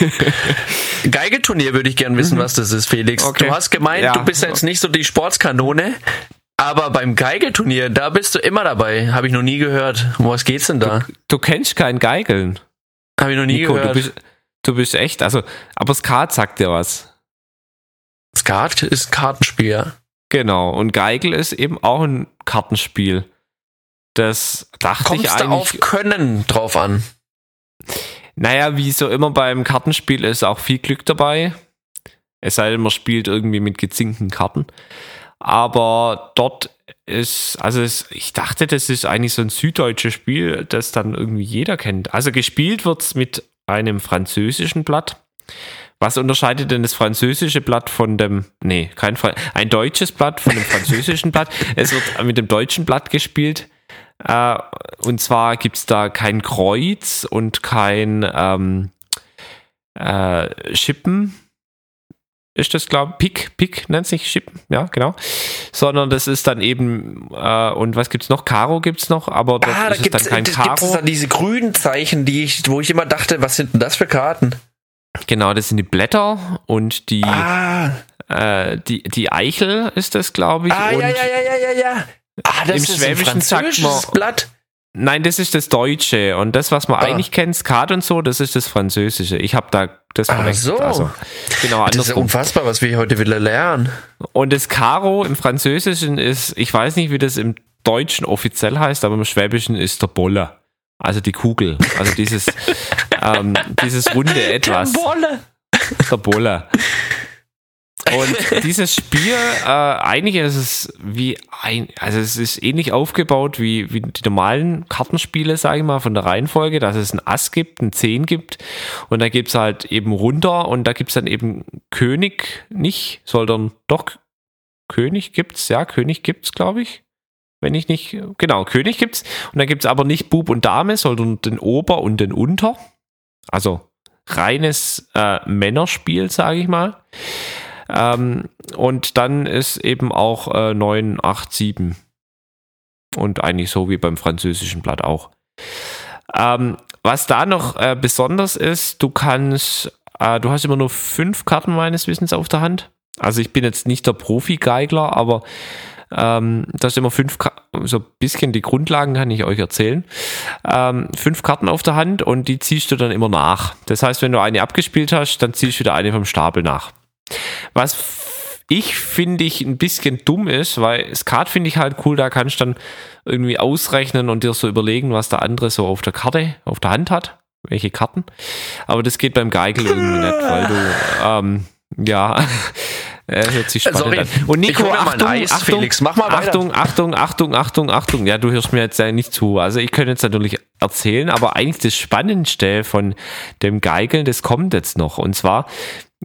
Geigelturnier würde ich gern wissen, was das ist, Felix. Okay. Du hast gemeint, Ja. du bist jetzt nicht so die Sportskanone, aber beim Geigelturnier, da bist du immer dabei. Habe ich noch nie gehört. Um was geht's denn da? Du kennst kein Geigeln. Habe ich noch nie Nico, du gehört. bist, du bist echt, also, aber Skat sagt dir was. Skat ist ein Kartenspiel, ja. Genau, und Geigel ist eben auch ein Kartenspiel. Das dachte Kommt ich da eigentlich. auf Können drauf an? Naja, wie so immer beim Kartenspiel ist auch viel Glück dabei. Es sei denn, man spielt irgendwie mit gezinkten Karten. Aber dort ist, also es, ich dachte, das ist eigentlich so ein süddeutsches Spiel, das dann irgendwie jeder kennt. Also gespielt wird's mit einem französischen Blatt. Was unterscheidet denn das französische Blatt von dem, nee, kein Fall, ein deutsches Blatt von dem französischen Blatt? Es wird mit dem deutschen Blatt gespielt. Äh, und zwar gibt's da kein Kreuz und kein ähm, äh, Schippen. Ist das, glaube ich, Pick, Pick nennt sich Schippen, ja, genau. Sondern das ist dann eben, äh, und was gibt's noch? Karo gibt's noch, aber Ah, da ist es gibt dann es kein Karo. da diese grünen Zeichen, die ich, wo ich immer dachte, was sind denn das für Karten? Genau, das sind die Blätter und die Ah, Äh, die, die Eichel ist das, glaube ich. Ah, ja, ja, ja, ja, ja, ja. Ah, das Im ist Schwäbischen ein man- Blatt. Nein, das ist das Deutsche. Und das, was man Ah. eigentlich kennt, Skat und so, das ist das Französische. Ich habe da das Ach verwechselt. so. Also, genau Das ist ja andersrum. unfassbar, was wir heute wieder lernen. Und das Karo im Französischen ist, ich weiß nicht, wie das im Deutschen offiziell heißt, aber im Schwäbischen ist der Bolle. Also die Kugel. Also dieses, ähm, dieses runde Etwas. Bolle. Der Bolle. Und dieses Spiel, äh, eigentlich ist es wie ein, also es ist ähnlich aufgebaut wie, wie die normalen Kartenspiele, sage ich mal, von der Reihenfolge, dass es ein Ass gibt, ein Zehn gibt und da gibt's halt eben runter und da gibt's dann eben König nicht, sondern doch König gibt's, ja, König gibt's, glaube ich. Wenn ich nicht, genau, König gibt's. Und dann gibt's aber nicht Bub und Dame, sondern den Ober und den Unter. Also reines äh, Männerspiel, sage ich mal. Ähm, und dann ist eben auch äh, 9, 8, 7. Und eigentlich so wie beim französischen Blatt auch. Ähm, was da noch äh, besonders ist, du kannst, äh, du hast immer nur fünf Karten meines Wissens auf der Hand. Also ich bin jetzt nicht der Profi-Geigler, aber ähm, das sind immer fünf, Ka so ein bisschen die Grundlagen kann ich euch erzählen. Ähm, fünf Karten auf der Hand und die ziehst du dann immer nach. Das heißt, wenn du eine abgespielt hast, dann ziehst du wieder eine vom Stapel nach. Was ich finde ich ein bisschen dumm ist, weil Skat finde ich halt cool, da kannst du dann irgendwie ausrechnen und dir so überlegen, was der andere so auf der Karte, auf der Hand hat, welche Karten. Aber das geht beim Geigel irgendwie nicht, weil du, ähm, ja, äh, hört sich spannend Sorry, an. Und ich Nico, hol mir mal Achtung, Eis, Achtung, Felix, mach mal weiter. Achtung, Achtung, Achtung, Achtung, Achtung. Ja, du hörst mir jetzt ja nicht zu. Also ich könnte jetzt natürlich erzählen, aber eigentlich das Spannendste von dem Geigeln, das kommt jetzt noch. Und zwar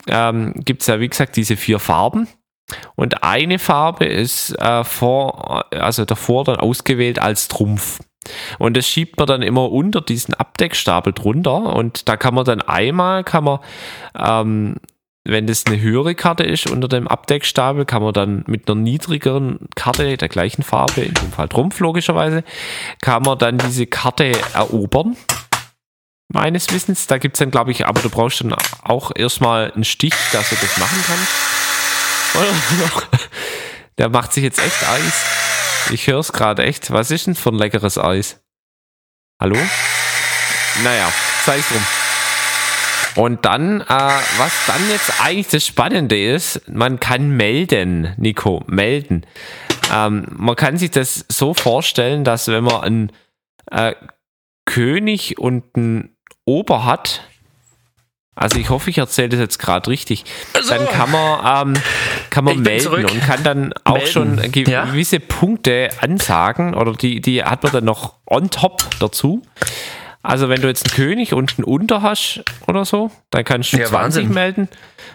ähm, gibt es ja, wie gesagt, diese vier Farben. Und eine Farbe ist äh, vor, also davor dann ausgewählt als Trumpf. Und das schiebt man dann immer unter diesen Abdeckstapel drunter. Und da kann man dann einmal, kann man, ähm, wenn das eine höhere Karte ist unter dem Abdeckstapel, kann man dann mit einer niedrigeren Karte der gleichen Farbe, in dem Fall Trumpf logischerweise, kann man dann diese Karte erobern. Meines Wissens, da gibt es dann, glaube ich, aber du brauchst dann auch erstmal einen Stich, dass du das machen kannst. Der macht sich jetzt echt Eis. Ich höre es gerade echt. Was ist denn für ein leckeres Eis? Hallo? Naja, sei es drum. Und dann, äh, was dann jetzt eigentlich das Spannende ist, man kann melden, Nico, melden. Ähm, man kann sich das so vorstellen, dass wenn man einen äh, König und einen Ober hat, also ich hoffe, ich erzähle das jetzt gerade richtig, Also, dann kann man, ähm, kann man melden zurück. und kann dann auch Melden, schon ge- ja. gewisse Punkte ansagen oder die, die hat man dann noch on top dazu. Also wenn du jetzt einen König und einen Unter hast oder so, dann kannst du Ja, 20 Wahnsinn. melden.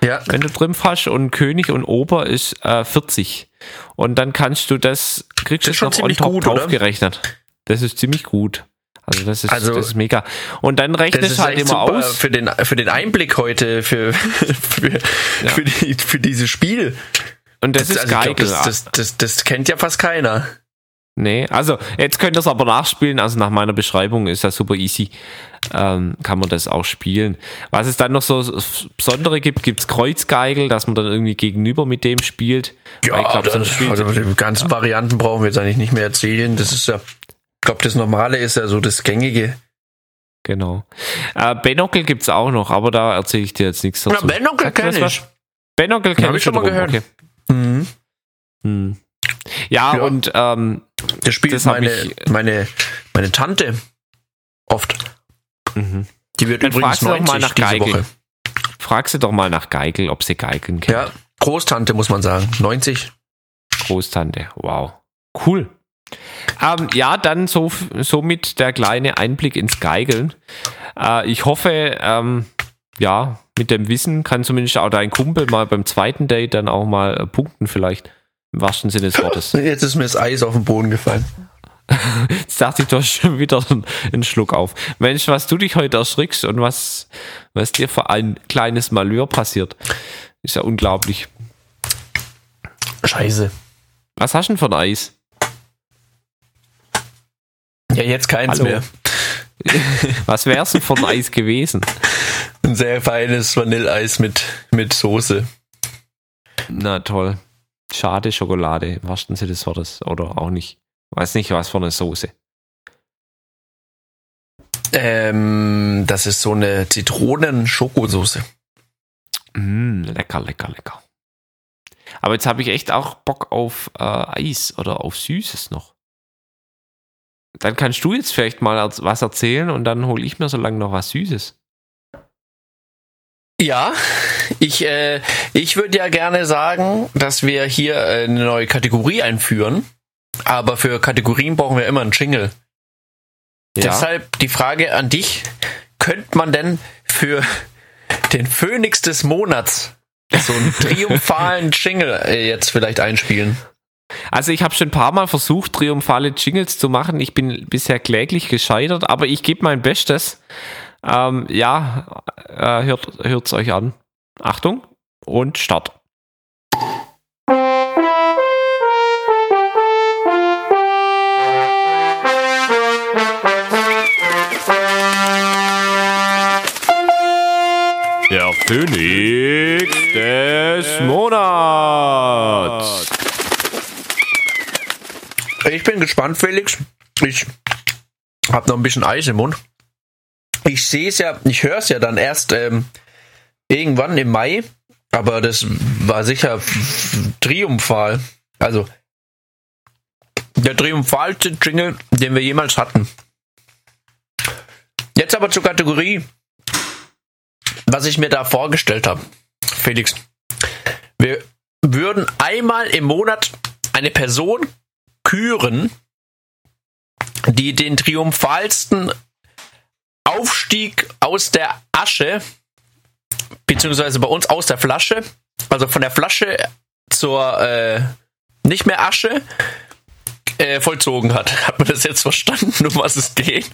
Ja, Wenn du drin hast und König und Ober ist äh, 40. Und dann kannst du das, kriegst du Das noch on top gut, draufgerechnet. Das ist ziemlich gut. Also das ist, Also, das ist mega. Und dann das rechnest halt immer aus. für den, für den Einblick heute, für, für, für, die, für dieses Spiel. Und das, ist also geil. das, das, das, das kennt ja fast keiner. Nee, also jetzt könnt ihr es aber nachspielen. Also nach meiner Beschreibung ist das super easy. Ähm, kann man das auch spielen. Was es dann noch so Besondere gibt, gibt's Kreuzgeigel, dass man dann irgendwie gegenüber mit dem spielt. Weil ich glaub, so das, Spiel- also die ganzen Varianten brauchen wir jetzt eigentlich nicht mehr erzählen. Das ist ja, ich glaube, das Normale ist ja so das Gängige. Genau. Äh, Benockel gibt's auch noch, aber da erzähle ich dir jetzt nichts dazu. Na, Benockel Sagt dir das kenn was? ich. Benockel Hab kenn ich ich schon mal drum, gehört. Okay. Mhm. Hm. Ja, Ja. und ähm, Das spielt Das meine, ich- meine, meine Tante oft. mhm. Die wird Dann übrigens fragst du doch 90 mal nach diese. Woche. frag sie doch mal nach Geigel, ob sie Geigeln kennt. Ja, Großtante muss man sagen. 90. Großtante. Wow. Cool. Ähm, ja, dann so, somit der kleine Einblick ins Geigeln. Äh, ich hoffe, ähm, ja, mit dem Wissen kann zumindest auch dein Kumpel mal beim zweiten Date dann auch mal äh, punkten, vielleicht. Im wahrsten Sinne des Wortes. Jetzt ist mir das Eis auf den Boden gefallen. Jetzt dachte ich, hast schon wieder einen, Schluck auf. Mensch, was du dich heute erschrickst und was, was dir für ein kleines Malheur passiert, ist ja unglaublich. Scheiße. Was hast du denn für ein Eis? Ja, jetzt keins Hallo. mehr. Was wär's denn für ein Eis gewesen? Ein sehr feines Vanilleeis mit, mit Soße. Na toll. Schade Schokolade, im wahrsten Sinne des Wortes. Oder auch nicht. Weiß nicht, was für eine Soße. Ähm, das ist so eine Zitronen-Schokosoße. Mm, lecker, lecker, lecker. Aber jetzt habe ich echt auch Bock auf äh, Eis oder auf Süßes noch. Dann kannst du jetzt vielleicht mal was erzählen und dann hole ich mir so lange noch was Süßes. Ja, ich, äh, ich würde ja gerne sagen, dass wir hier äh, eine neue Kategorie einführen. Aber für Kategorien brauchen wir immer einen Jingle. Ja. Deshalb die Frage an dich: Könnte man denn für den Phönix des Monats so einen triumphalen Jingle äh, jetzt vielleicht einspielen? Also ich habe schon ein paar Mal versucht, triumphale Jingles zu machen. Ich bin bisher kläglich gescheitert, aber ich gebe mein Bestes. Ähm, ja, äh, hört es euch an. Achtung und Start. Der Phönix des Monats. Ich bin gespannt, Felix. Ich habe noch ein bisschen Eis im Mund. Ich sehe es ja, ich höre es ja dann erst ähm, irgendwann im Mai, aber das war sicher triumphal. Also der triumphalste Jingle, den wir jemals hatten. Jetzt aber zur Kategorie was ich mir da vorgestellt habe, Felix. Wir würden einmal im Monat eine Person küren, die den triumphalsten Aufstieg aus der Asche, beziehungsweise bei uns aus der Flasche, also von der Flasche zur äh, nicht mehr Asche, äh, vollzogen hat. Hat man das jetzt verstanden, um was es geht?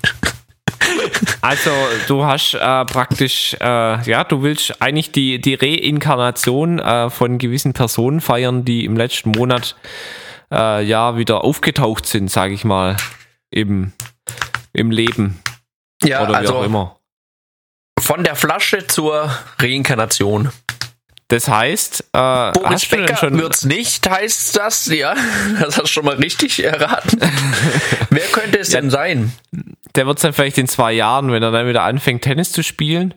Also du hast äh, praktisch, äh, ja, du willst eigentlich die, die Reinkarnation äh, von gewissen Personen feiern, die im letzten Monat äh, ja wieder aufgetaucht sind, sage ich mal, im, im Leben. Ja, oder wie also auch immer. Von der Flasche zur Reinkarnation. Das heißt, äh, Boris Becker schon wird's nicht, heißt das, ja. Das hast du schon mal richtig erraten. Wer könnte es ja, denn sein? Der wird es dann vielleicht in zwei Jahren, wenn er dann wieder anfängt, Tennis zu spielen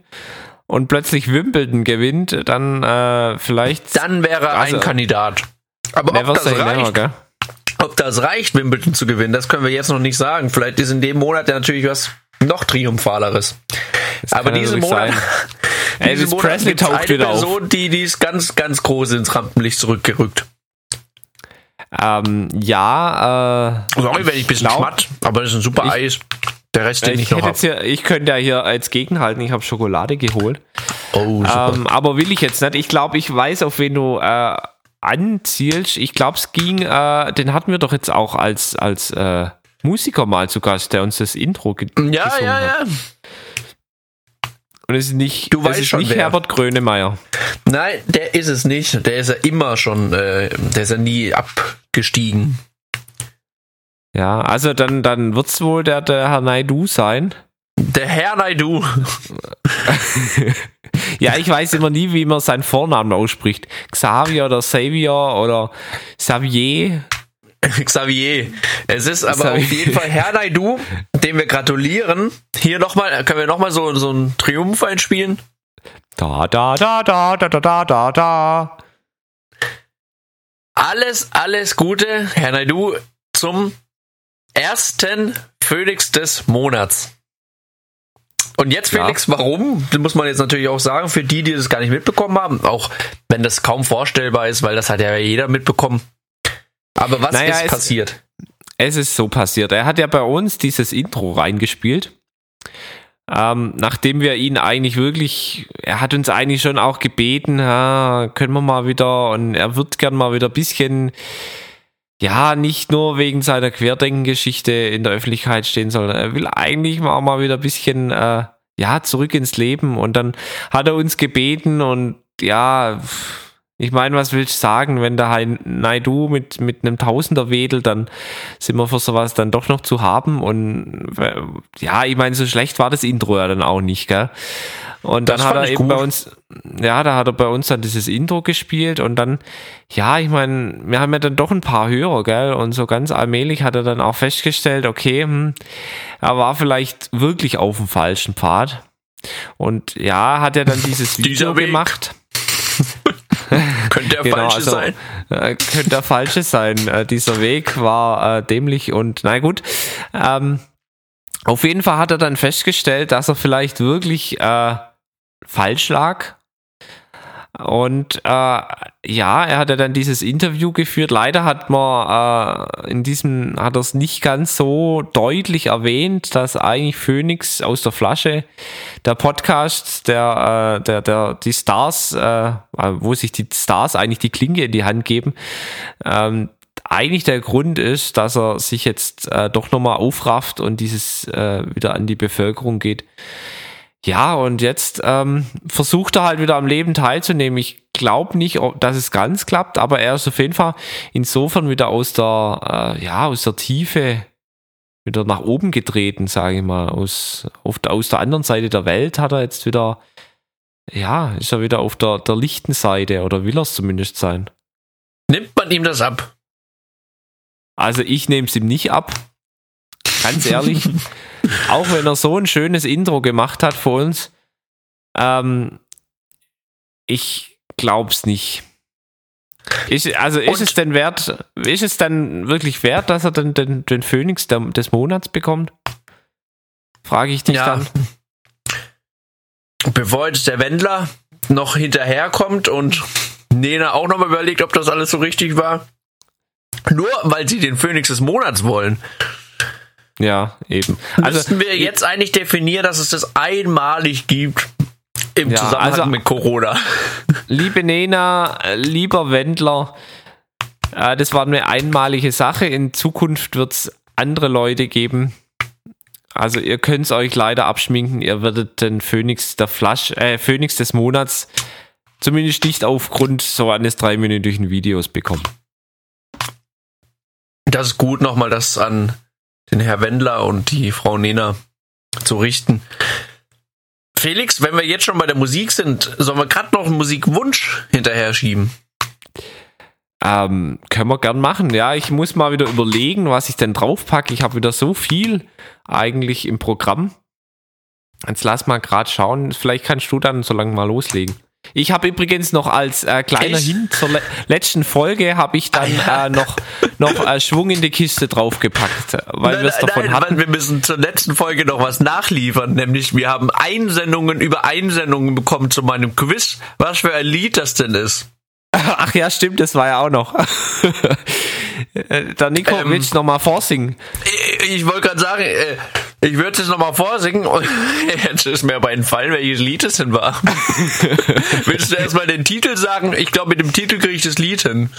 und plötzlich Wimbledon gewinnt, dann äh, vielleicht. Dann wäre er also, ein Kandidat. Aber ob das, reicht, never, ob das reicht, Wimbledon zu gewinnen, das können wir jetzt noch nicht sagen. Vielleicht ist in dem Monat ja natürlich was noch triumphaleres. Aber diesen Monat, Elvis Monat Presley taucht wieder Person, auf. Die, die ist ganz, ganz groß ins Rampenlicht zurückgerückt. Ähm, ja, äh. Sorry, wenn ich ein bisschen schmatt, aber das ist ein super ich, Eis. Der Rest, den ich, ich noch habe. Hier, ich könnte ja hier als Gegenhalten, ich habe Schokolade geholt. Oh, super. Ähm, aber will ich jetzt nicht. Ich glaube, ich weiß, auf wen du äh, anzielst. Ich glaube, es ging, äh, den hatten wir doch jetzt auch als, als äh, Musiker mal zu Gast, der uns das Intro ge ja, gesungen ja, ja. hat. Und es ist nicht, du weißt schon nicht wer. Herbert Grönemeyer. Nein, der ist es nicht. Der ist ja immer schon, äh, der ist ja nie abgestiegen. Ja, also dann, dann wird es wohl der, der Herr Naidu sein. Der Herr Naidu. ja, ich weiß immer nie, wie man seinen Vornamen ausspricht. Xavier oder Xavier oder Xavier. Xavier. Es ist aber Xavier. auf jeden Fall Herr Naidu, dem wir gratulieren. Hier nochmal, können wir nochmal so, so einen Triumph einspielen? Da, da, da, da, da, da, da, da. Alles, alles Gute, Herr Naidu, zum ersten Phoenix des Monats. Und jetzt, Felix, ja. warum? Das muss man jetzt natürlich auch sagen, für die, die das gar nicht mitbekommen haben, auch wenn das kaum vorstellbar ist, weil das hat ja jeder mitbekommen. Aber was naja, ist es, passiert? Es ist so passiert. Er hat ja bei uns dieses Intro reingespielt. Ähm, nachdem wir ihn eigentlich wirklich, er hat uns eigentlich schon auch gebeten, ja, können wir mal wieder, und er wird gern mal wieder ein bisschen, ja, nicht nur wegen seiner Querdenkengeschichte in der Öffentlichkeit stehen, sondern er will eigentlich mal, mal wieder ein bisschen, äh, ja, zurück ins Leben. Und dann hat er uns gebeten und ja, Ich meine, was willst du sagen, wenn der Hein Naidu mit, mit einem Tausender wedelt, dann sind wir für sowas dann doch noch zu haben. Und äh, ja, ich meine, so schlecht war das Intro ja dann auch nicht, gell? Und dann hat er eben gut. bei uns, ja, da hat er bei uns dann dieses Intro gespielt und dann, ja, ich meine, wir haben ja dann doch ein paar Hörer, gell? Und so ganz allmählich hat er dann auch festgestellt, okay, hm, er war vielleicht wirklich auf dem falschen Pfad. Und ja, hat er dann dieses Video gemacht. könnte der genau, falsche also, sein. Äh, könnte der falsche sein. Äh, dieser Weg war äh, dämlich und na gut. Ähm, auf jeden Fall hat er dann festgestellt, dass er vielleicht wirklich äh, falsch lag und äh, ja, er hat ja dann dieses Interview geführt. Leider hat man äh, in diesem, hat er es nicht ganz so deutlich erwähnt, dass eigentlich Phoenix aus der Flasche, der Podcast, der, äh, der, der, die Stars, äh, wo sich die Stars eigentlich die Klinge in die Hand geben, ähm, eigentlich der Grund ist, dass er sich jetzt äh, doch nochmal aufrafft und dieses äh, wieder an die Bevölkerung geht. Ja, und jetzt ähm, versucht er halt wieder am Leben teilzunehmen. Ich glaube nicht, dass es ganz klappt, aber er ist auf jeden Fall insofern wieder aus der, äh, ja, aus der Tiefe wieder nach oben getreten, sage ich mal. Aus, auf, aus der anderen Seite der Welt hat er jetzt wieder, ja, ist er wieder auf der, der lichten Seite oder will er es zumindest sein. Nimmt man ihm das ab? Also ich nehme es ihm nicht ab. Ganz ehrlich. auch wenn er so ein schönes Intro gemacht hat für uns, ähm, ich glaub's nicht. Ist, also ist Und es denn wert, ist es dann wirklich wert, dass er den, den, den Phoenix der, des Monats bekommt? Frage ich dich ja. dann. Bevor jetzt der Wendler noch hinterherkommt und Nena auch nochmal überlegt, ob das alles so richtig war. Nur weil sie den Phoenix des Monats wollen. Ja, eben. Also müssten wir jetzt eigentlich definieren, dass es das einmalig gibt im ja, Zusammenhang also, mit Corona. Liebe Nena, lieber Wendler, äh, das war eine einmalige Sache. In Zukunft wird es andere Leute geben. Also ihr könnt es euch leider abschminken. Ihr werdet den Phoenix der Flash, äh, Phoenix des Monats zumindest nicht aufgrund so eines dreiminütigen Videos bekommen. Das ist gut, nochmal das an den Herr Wendler und die Frau Nena zu richten. Felix, wenn wir jetzt schon bei der Musik sind, sollen wir gerade noch einen Musikwunsch hinterher schieben? Ähm, können wir gern machen. Ja, ich muss mal wieder überlegen, was ich denn draufpacke. Ich habe wieder so viel eigentlich im Programm. Jetzt lass mal gerade schauen. Vielleicht kannst du dann so lange mal loslegen. Ich habe übrigens noch als äh, kleiner Hin zur le letzten Folge habe ich dann ah, ja. äh, noch noch äh, Schwung in die Kiste draufgepackt, weil wir es davon nein, hatten. Wir müssen zur letzten Folge noch was nachliefern, nämlich wir haben Einsendungen über Einsendungen bekommen zu meinem Quiz, was für ein Lied das denn ist. Ach ja, stimmt, das war ja auch noch. Der Nico, ähm, willst du nochmal vorsingen? Ich, ich wollte gerade sagen, äh, ich würde es nochmal vorsingen und jetzt ist mir aber entfallen, welches Lied es denn war. Willst du erstmal den Titel sagen? Ich glaube, mit dem Titel kriege ich das Lied hin.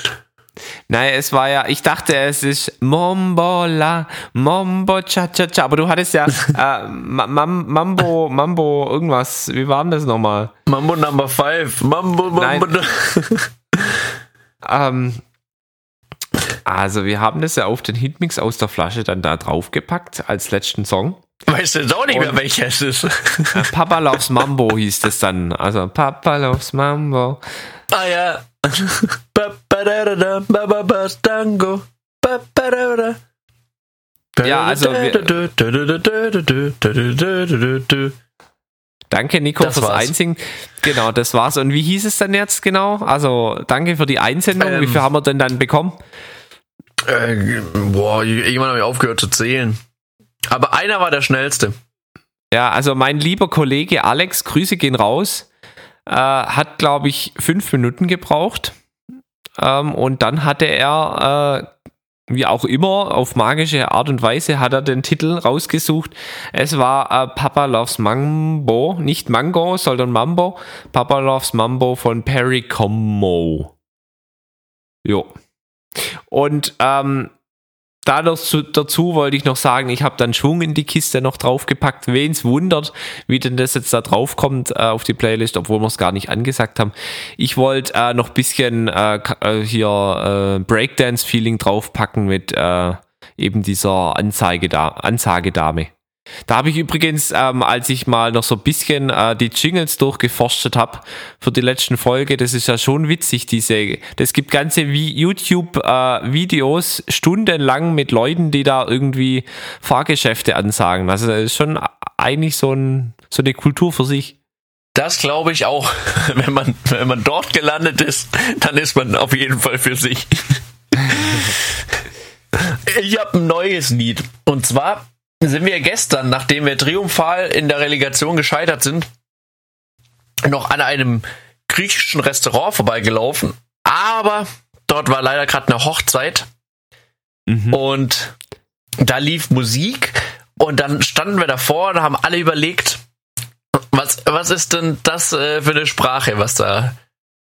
Nein, es war ja, ich dachte, es ist Mombola, Mombo Cha Cha Cha, aber du hattest ja äh, Mambo, Mambo, irgendwas. Wie war denn das nochmal? Mambo Number 5, Mambo, Mambo. ähm, also, wir haben das ja auf den Hitmix aus der Flasche dann da draufgepackt als letzten Song. Weißt du jetzt auch nicht mehr, welcher es ist? Papa Loves Mambo hieß das dann. Also, Papa Loves Mambo. Ah ja. Ja, also Danke, Nico, das fürs war's. Einsingen. Genau, das war's. Und wie hieß es dann jetzt genau? Also, danke für die Einsendung. Ähm, wie viel haben wir denn dann bekommen? Äh, boah, irgendwann habe ich aufgehört zu zählen. Aber einer war der schnellste. Ja, also mein lieber Kollege Alex, Grüße gehen raus, äh, hat, glaube ich, fünf Minuten gebraucht. Ähm, und dann hatte er, äh, wie auch immer, auf magische Art und Weise hat er den Titel rausgesucht. Es war äh, Papa Loves Mambo, nicht Mango, sondern Mambo. Papa Loves Mambo von Perry Como. Jo. Und ähm, dazu, dazu wollte ich noch sagen, ich habe dann Schwung in die Kiste noch draufgepackt. Wen es wundert, wie denn das jetzt da drauf kommt äh, auf die Playlist, obwohl wir es gar nicht angesagt haben. Ich wollte äh, noch bisschen äh, äh hier äh, Breakdance-Feeling draufpacken mit äh, eben dieser Anzeige da, Ansagedame. Da habe ich übrigens, ähm, als ich mal noch so ein bisschen äh, die Jingles durchgeforstet habe für die letzten Folge, das ist ja schon witzig, diese, das gibt ganze YouTube-Videos äh, stundenlang mit Leuten, die da irgendwie Fahrgeschäfte ansagen. Also das ist schon eigentlich so, ein, so eine Kultur für sich. Das glaube ich auch. Wenn man, wenn man dort gelandet ist, dann ist man auf jeden Fall für sich. ich habe ein neues Lied. Und zwar sind wir gestern, nachdem wir triumphal in der Relegation gescheitert sind, noch an einem griechischen Restaurant vorbeigelaufen. Aber dort war leider gerade eine Hochzeit. Mhm. Und da lief Musik. Und dann standen wir davor und haben alle überlegt, was, was ist denn das äh, für eine Sprache, was da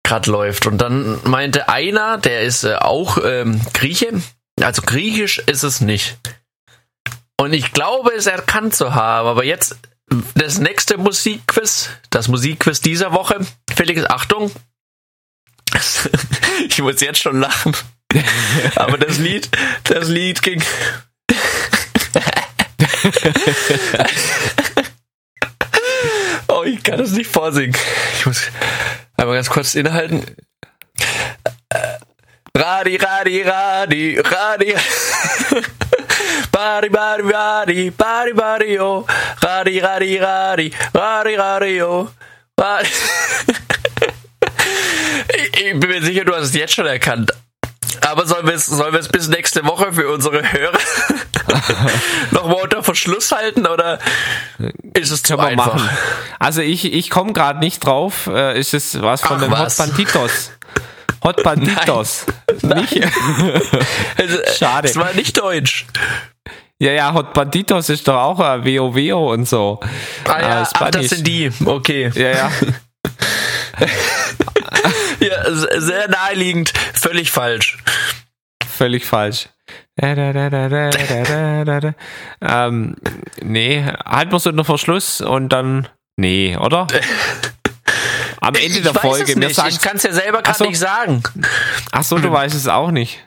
gerade läuft? Und dann meinte einer, der ist äh, auch ähm, Grieche, also Griechisch ist es nicht. Und ich glaube, es erkannt zu haben. Aber jetzt das nächste Musikquiz, das Musikquiz dieser Woche. Felix, Achtung. ich muss jetzt schon lachen. Aber das Lied, das Lied ging. oh, ich kann das nicht vorsingen. Ich muss einmal ganz kurz innehalten. Radi, Radi, Radi, Radi. Bari, bari, bari, bari, bari, oh. Radi, radi, radi, radi, radi, oh. ich, bin mir sicher, du hast es jetzt schon erkannt. Aber sollen wir es sollen wir es bis nächste Woche für unsere Hörer nochmal unter Verschluss halten oder ist es zu einfach? Machen. Also ich, ich komme gerade nicht drauf. Äh, ist es was von Ach, den was? Hot Banditos? Hot Banditos. Nein. Nicht? Also, Schade. Es war nicht deutsch. Ja, ja, Hot Banditos ist doch auch ein WoWo und so. Ah ja, äh, ach, das sind die. Okay. Ja, ja. ja, sehr naheliegend. Völlig falsch. Völlig falsch. ähm, nee, halten wir es unter Verschluss und dann. Nee, oder? Am Ende ich der Folge. ich kann es ja selber gerade so. nicht sagen. Ach so, du weißt es auch nicht.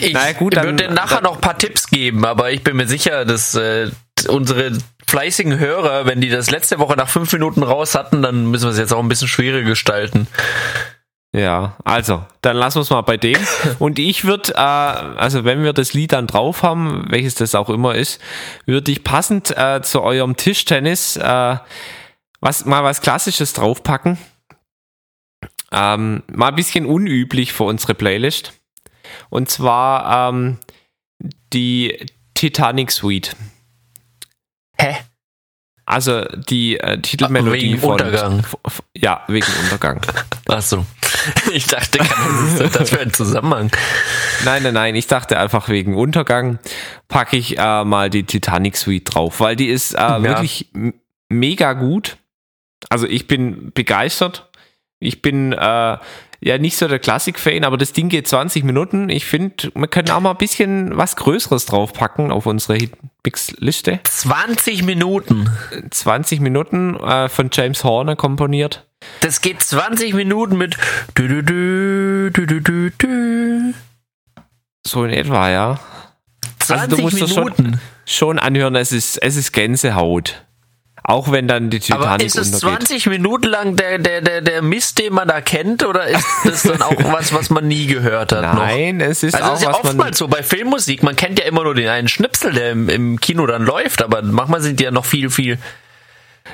Ich naja, gut, dann, würde nachher noch ein paar Tipps geben, aber ich bin mir sicher, dass äh, unsere fleißigen Hörer, wenn die das letzte Woche nach fünf Minuten raus hatten, dann müssen wir es jetzt auch ein bisschen schwieriger gestalten. Ja, also, dann lassen wir es mal bei dem. Und ich würde, äh, also wenn wir das Lied dann drauf haben, welches das auch immer ist, würde ich passend äh, zu eurem Tischtennis äh, was, mal was Klassisches draufpacken. Ähm, mal ein bisschen unüblich für unsere Playlist. Und zwar ähm, die Titanic Suite. Hä? Also die äh, Titelmelodie wegen von Untergang. Ja, wegen Untergang. Ach so. Ich dachte, das wäre ein Zusammenhang. Nein, nein, nein. Ich dachte einfach wegen Untergang packe ich äh, mal die Titanic Suite drauf, weil die ist äh, ja. wirklich mega gut. Also ich bin begeistert. Ich bin äh, ja nicht so der Klassik-Fan, aber das Ding geht 20 Minuten. Ich finde, wir können auch mal ein bisschen was Größeres draufpacken auf unsere Hitmix-Liste. 20 Minuten? 20 Minuten äh, von James Horner komponiert. Das geht 20 Minuten mit du, du, du. So in etwa, ja. 20 also du musst Minuten? Schon, schon anhören, es ist, es ist Gänsehaut. Auch wenn dann die Titanic Aber ist es 20 Minuten lang der, der, der, der Mist, den man da kennt, oder ist das dann auch was, was man nie gehört hat? Nein, noch? es ist also auch ist ja oftmals so bei Filmmusik. Man kennt ja immer nur den einen Schnipsel, der im, im Kino dann läuft, aber manchmal sind die ja noch viel, viel.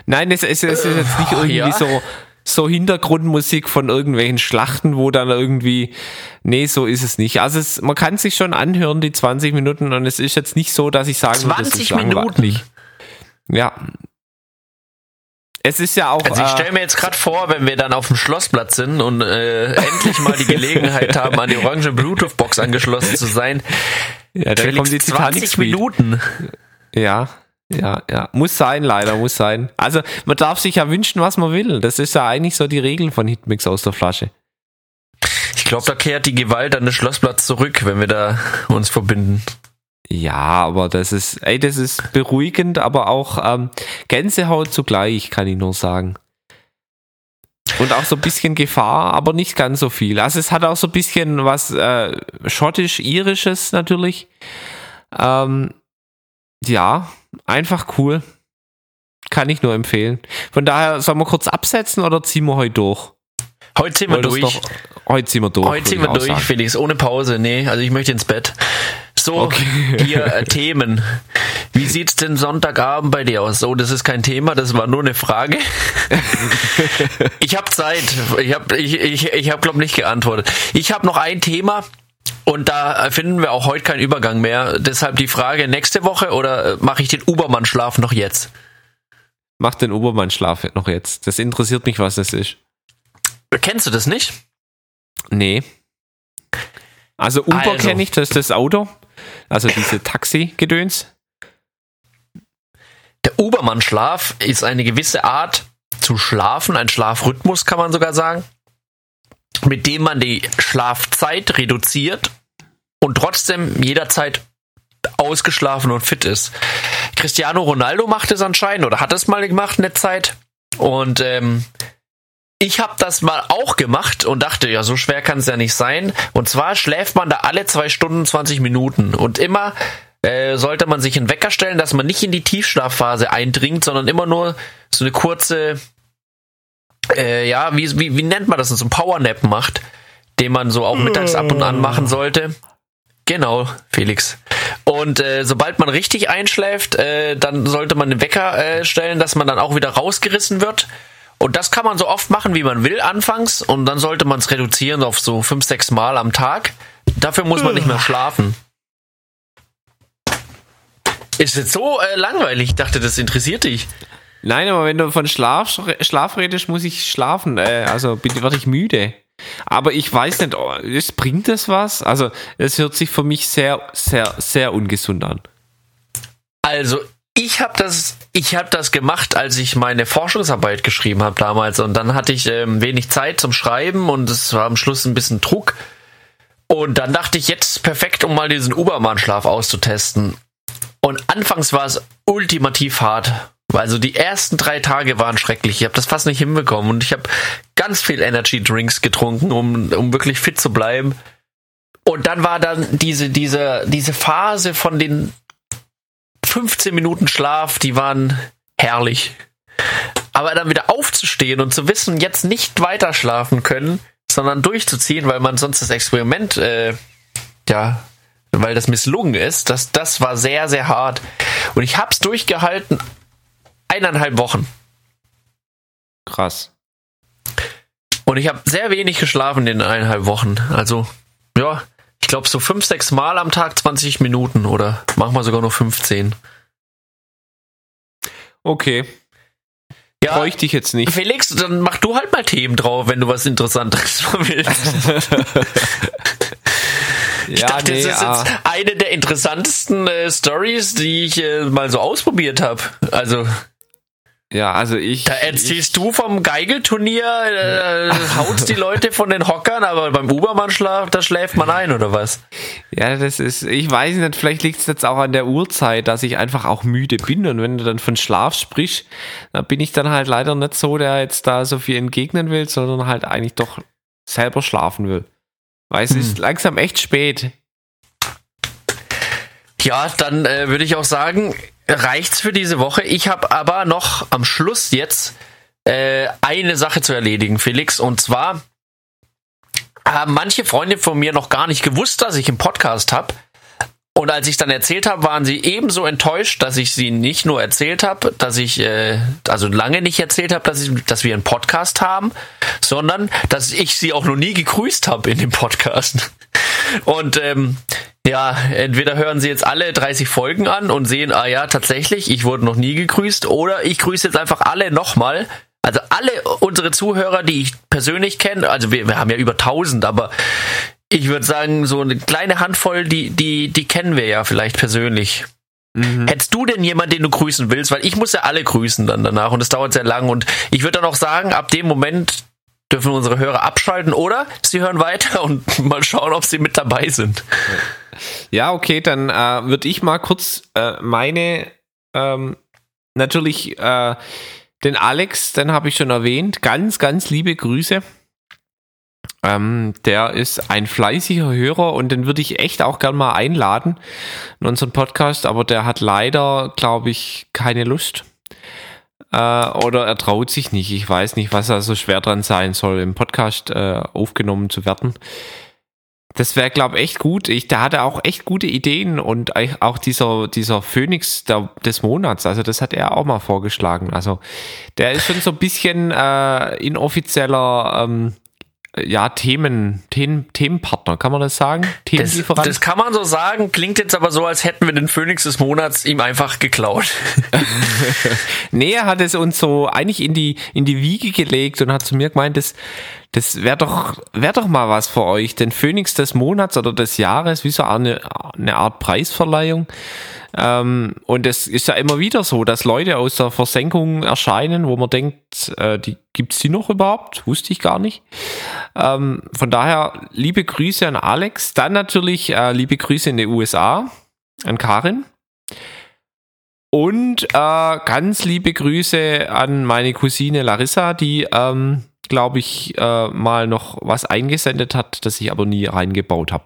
Nein, es, es, es ist jetzt nicht irgendwie ja? so so Hintergrundmusik von irgendwelchen Schlachten, wo dann irgendwie, nee, so ist es nicht. Also es, man kann sich schon anhören, die 20 Minuten, und es ist jetzt nicht so, dass ich sagen 20 würde, das ist Minuten. Ja, es ist ja auch. Also ich stelle mir jetzt gerade vor, wenn wir dann auf dem Schlossplatz sind und äh, endlich mal die Gelegenheit haben, an die orange Bluetooth-Box angeschlossen zu sein. Ja, dann kommen die 20 Minuten. Ja, ja, ja. Muss sein, leider, muss sein. Also man darf sich ja wünschen, was man will. Das ist ja eigentlich so die Regel von Hitmix aus der Flasche. Ich glaube, da kehrt die Gewalt an den Schlossplatz zurück, wenn wir da uns verbinden. Ja, aber das ist, ey, das ist beruhigend, aber auch ähm, Gänsehaut zugleich, kann ich nur sagen. Und auch so ein bisschen Gefahr, aber nicht ganz so viel. Also es hat auch so ein bisschen was äh, schottisch-irisches natürlich. Ähm, ja, einfach cool. Kann ich nur empfehlen. Von daher, sollen wir kurz absetzen oder ziehen wir heute durch? Heute ziehen wir durch. Doch, heute ziehen wir durch. Heute ziehen wir durch. Felix, ohne Pause. Nee, also ich möchte ins Bett. So, okay. hier äh, Themen. Wie sieht's denn Sonntagabend bei dir aus? Oh, das ist kein Thema, das war nur eine Frage. ich habe Zeit. Ich habe ich, ich, ich hab, glaube nicht geantwortet. Ich habe noch ein Thema. Und da finden wir auch heute keinen Übergang mehr. Deshalb die Frage nächste Woche oder äh, mache ich den Ubermann-Schlaf noch jetzt? Mach den Ubermann-Schlaf noch jetzt. Das interessiert mich, was das ist. Kennst du das nicht? Nee. Also Uber also. kenne ich, das ist das Auto. Also diese Taxi-Gedöns. Der Ubermann-Schlaf ist eine gewisse Art zu schlafen, ein Schlafrhythmus kann man sogar sagen, mit dem man die Schlafzeit reduziert und trotzdem jederzeit ausgeschlafen und fit ist. Cristiano Ronaldo macht es anscheinend oder hat es mal gemacht eine Zeit und ähm, ich habe das mal auch gemacht und dachte, ja, so schwer kann es ja nicht sein. Und zwar schläft man da alle zwei Stunden 20 Minuten und immer äh, sollte man sich einen Wecker stellen, dass man nicht in die Tiefschlafphase eindringt, sondern immer nur so eine kurze, äh, ja, wie, wie, wie nennt man das, so ein Powernap macht, den man so auch mittags ab und an machen sollte. Genau, Felix. Und äh, sobald man richtig einschläft, äh, dann sollte man den Wecker äh, stellen, dass man dann auch wieder rausgerissen wird. Und das kann man so oft machen, wie man will, anfangs. Und dann sollte man es reduzieren auf so fünf, sechs Mal am Tag. Dafür muss man nicht mehr schlafen. Ist jetzt so äh, langweilig. Ich dachte, das interessiert dich. Nein, aber wenn du von Schlaf, Schlaf redest, muss ich schlafen. Äh, also werde ich müde. Aber ich weiß nicht, oh, bringt das was? Also, es hört sich für mich sehr, sehr, sehr ungesund an. Also, ich habe das, ich habe das gemacht, als ich meine Forschungsarbeit geschrieben habe damals und dann hatte ich ähm, wenig Zeit zum Schreiben und es war am Schluss ein bisschen Druck. Und dann dachte ich, jetzt perfekt, um mal diesen Ubermann-Schlaf auszutesten. Und anfangs war es ultimativ hart. Also die ersten drei Tage waren schrecklich. Ich habe das fast nicht hinbekommen und ich habe ganz viel Energy Drinks getrunken, um, um wirklich fit zu bleiben. Und dann war dann diese, diese, diese Phase von den 15 Minuten Schlaf, die waren herrlich. Aber dann wieder aufzustehen und zu wissen, jetzt nicht weiter schlafen können, sondern durchzuziehen, weil man sonst das Experiment, äh, ja, weil das misslungen ist, das, das war sehr, sehr hart. Und ich hab's durchgehalten eineinhalb Wochen. Krass. Und ich habe sehr wenig geschlafen in eineinhalb Wochen. Also, ja, ich glaube, so fünf, sechs Mal am Tag 20 Minuten oder manchmal sogar nur 15. Okay. Ja, Bräuchte ich jetzt nicht. Felix, dann mach du halt mal Themen drauf, wenn du was Interessantes willst. ich ja, dachte, nee, das ist ah. jetzt eine der interessantesten äh, Stories, die ich äh, mal so ausprobiert habe. Also ja, also ich. Da erzählst ich, du vom Geigelturnier, äh, hautst die Leute von den Hockern, aber beim Ubermann schlaf, da schläft man ein, oder was? Ja, das ist, ich weiß nicht, vielleicht liegt es jetzt auch an der Uhrzeit, dass ich einfach auch müde bin. Und wenn du dann von Schlaf sprichst, dann bin ich dann halt leider nicht so, der jetzt da so viel entgegnen will, sondern halt eigentlich doch selber schlafen will. Weil es hm. ist langsam echt spät. Ja, dann äh, würde ich auch sagen, reicht's für diese Woche. Ich habe aber noch am Schluss jetzt äh, eine Sache zu erledigen, Felix. Und zwar haben manche Freunde von mir noch gar nicht gewusst, dass ich einen Podcast habe. Und als ich dann erzählt habe, waren sie ebenso enttäuscht, dass ich sie nicht nur erzählt habe, dass ich, äh, also lange nicht erzählt habe, dass, ich, dass wir einen Podcast haben, sondern dass ich sie auch noch nie gegrüßt habe in dem Podcast. Und ähm, ja, entweder hören sie jetzt alle 30 Folgen an und sehen, ah ja, tatsächlich, ich wurde noch nie gegrüßt, oder ich grüße jetzt einfach alle nochmal. Also alle unsere Zuhörer, die ich persönlich kenne, also wir, wir haben ja über 1000, aber ich würde sagen, so eine kleine Handvoll, die, die, die kennen wir ja vielleicht persönlich. Mhm. Hättest du denn jemanden, den du grüßen willst? Weil ich muss ja alle grüßen dann danach und es dauert sehr lang. Und ich würde dann auch sagen, ab dem Moment dürfen unsere Hörer abschalten oder sie hören weiter und mal schauen, ob sie mit dabei sind. Ja, okay, dann äh, würde ich mal kurz äh, meine, ähm, natürlich äh, den Alex, den habe ich schon erwähnt, ganz, ganz liebe Grüße. Ähm, der ist ein fleißiger Hörer und den würde ich echt auch gern mal einladen in unseren Podcast, aber der hat leider, glaube ich, keine Lust. Äh, oder er traut sich nicht. Ich weiß nicht, was da so schwer dran sein soll, im Podcast äh, aufgenommen zu werden. Das wäre, glaube ich, echt gut. Ich, der hatte auch echt gute Ideen und auch dieser, dieser Phoenix der, des Monats, also das hat er auch mal vorgeschlagen. Also der ist schon so ein bisschen äh, inoffizieller ähm, ja, Themen, Themen, Themenpartner, kann man das sagen? Das, das, kann man so sagen, klingt jetzt aber so, als hätten wir den Phoenix des Monats ihm einfach geklaut. nee, er hat es uns so eigentlich in die, in die Wiege gelegt und hat zu mir gemeint, das, das wäre doch, wär doch mal was für euch, den Phoenix des Monats oder des Jahres, wie so eine, eine Art Preisverleihung. Ähm, und es ist ja immer wieder so, dass Leute aus der Versenkung erscheinen, wo man denkt, äh, die gibt's die noch überhaupt? Wusste ich gar nicht. Ähm, von daher liebe Grüße an Alex. Dann natürlich äh, liebe Grüße in die USA an Karin. Und äh, ganz liebe Grüße an meine Cousine Larissa, die, ähm, glaube ich, äh, mal noch was eingesendet hat, das ich aber nie reingebaut habe.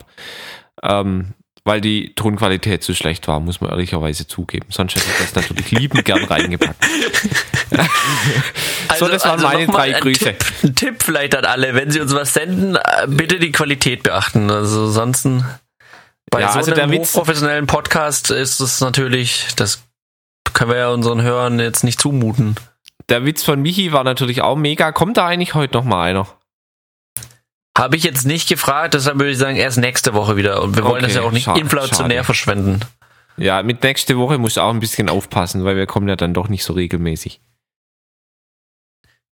Ähm, weil die Tonqualität zu schlecht war, muss man ehrlicherweise zugeben. Sonst hätte ich das natürlich liebend gern reingepackt. also, so, das waren also meine drei ein Grüße. Tipp, ein Tipp vielleicht an alle, wenn sie uns was senden, äh, bitte die Qualität beachten. Also sonst bei ja, so also einem hochprofessionellen Podcast ist es natürlich, das können wir ja unseren Hörern jetzt nicht zumuten. Der Witz von Michi war natürlich auch mega. Kommt da eigentlich heute noch mal einer? Habe ich jetzt nicht gefragt, deshalb würde ich sagen, erst nächste Woche wieder. Und wir wollen okay, das ja auch nicht schade, inflationär schade. verschwenden. Ja, mit nächste Woche muss ich auch ein bisschen aufpassen, weil wir kommen ja dann doch nicht so regelmäßig.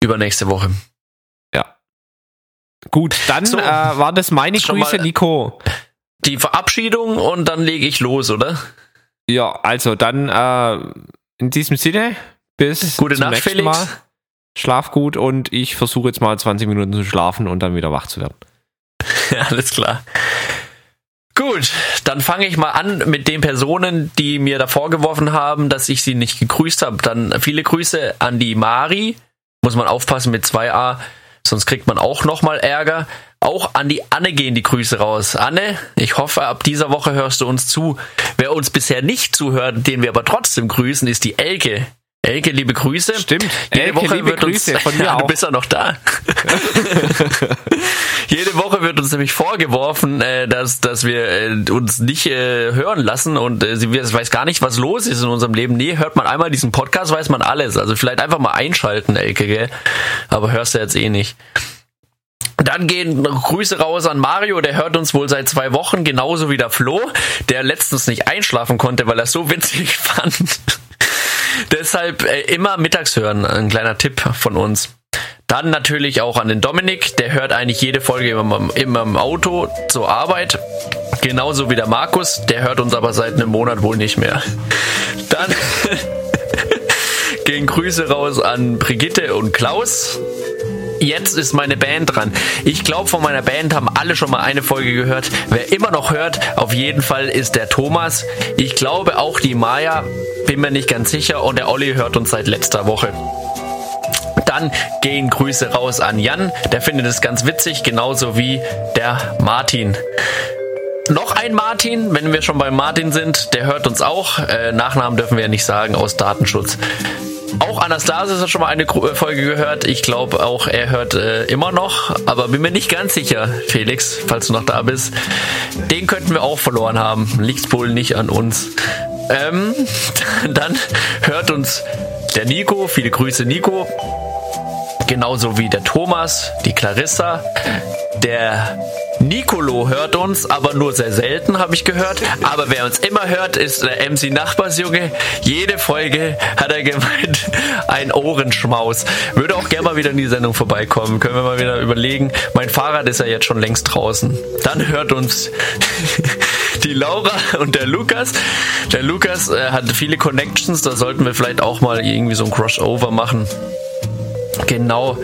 Übernächste Woche. Ja. Gut, dann so, äh, war das meine Grüße, Nico. Die Verabschiedung und dann lege ich los, oder? Ja, also dann äh, in diesem Sinne, bis Gute zum Nacht, nächsten Felix. Mal schlaf gut und ich versuche jetzt mal 20 Minuten zu schlafen und dann wieder wach zu werden. alles klar. Gut, dann fange ich mal an mit den Personen, die mir da vorgeworfen haben, dass ich sie nicht gegrüßt habe. Dann viele Grüße an die Mari. Muss man aufpassen mit 2a, sonst kriegt man auch nochmal Ärger. Auch an die Anne gehen die Grüße raus. Anne, ich hoffe, ab dieser Woche hörst du uns zu. Wer uns bisher nicht zuhört, den wir aber trotzdem grüßen, ist die Elke. Elke, liebe Grüße. Stimmt. Jede Elke, Woche liebe wird Grüße uns, von mir ja, auch. Du bist ja noch da. Jede Woche wird uns nämlich vorgeworfen, äh, dass, dass wir äh, uns nicht äh, hören lassen und sie weiß gar nicht, was los ist in unserem Leben. Nee, hört man einmal diesen Podcast, weiß man alles. Also vielleicht einfach mal einschalten, Elke, gell? Aber hörst du jetzt eh nicht. Dann gehen Grüße raus an Mario, der hört uns wohl seit zwei Wochen, genauso wie der Flo, der letztens nicht einschlafen konnte, weil er so witzig fand. Deshalb äh, immer mittags hören, ein kleiner Tipp von uns. Dann natürlich auch an den Dominik, der hört eigentlich jede Folge immer, immer im Auto zur Arbeit. Genauso wie der Markus, der hört uns aber seit einem Monat wohl nicht mehr. Dann gehen Grüße raus an Brigitte und Klaus jetzt ist meine Band dran. Ich glaube, von meiner Band haben alle schon mal eine Folge gehört. Wer immer noch hört, auf jeden Fall ist der Thomas. Ich glaube auch die Maya, bin mir nicht ganz sicher. Und der Olli hört uns seit letzter Woche. Dann gehen Grüße raus an Jan, der findet es ganz witzig, genauso wie der Martin. Noch ein Martin, wenn wir schon bei Martin sind, der hört uns auch. Äh, Nachnamen dürfen wir ja nicht sagen aus Datenschutz. Auch Anastasis hat schon mal eine äh, Folge gehört. Ich glaube auch, er hört äh, immer noch, aber bin mir nicht ganz sicher, Felix, falls du noch da bist. Den könnten wir auch verloren haben. Liegt wohl nicht an uns. Ähm, dann hört uns der Nico. Viele Grüße, Nico. Genauso wie der Thomas, die Clarissa, der Nicolo hört uns, aber nur sehr selten, habe ich gehört. Aber wer uns immer hört, ist der MC Nachbarsjunge. Jede Folge hat er gemeint, ein Ohrenschmaus. Würde auch gerne mal wieder in die Sendung vorbeikommen. Können wir mal wieder überlegen. Mein Fahrrad ist ja jetzt schon längst draußen. Dann hört uns die Laura und der Lukas. Der Lukas äh, hat viele Connections, da sollten wir vielleicht auch mal irgendwie so ein Crossover machen. Genau.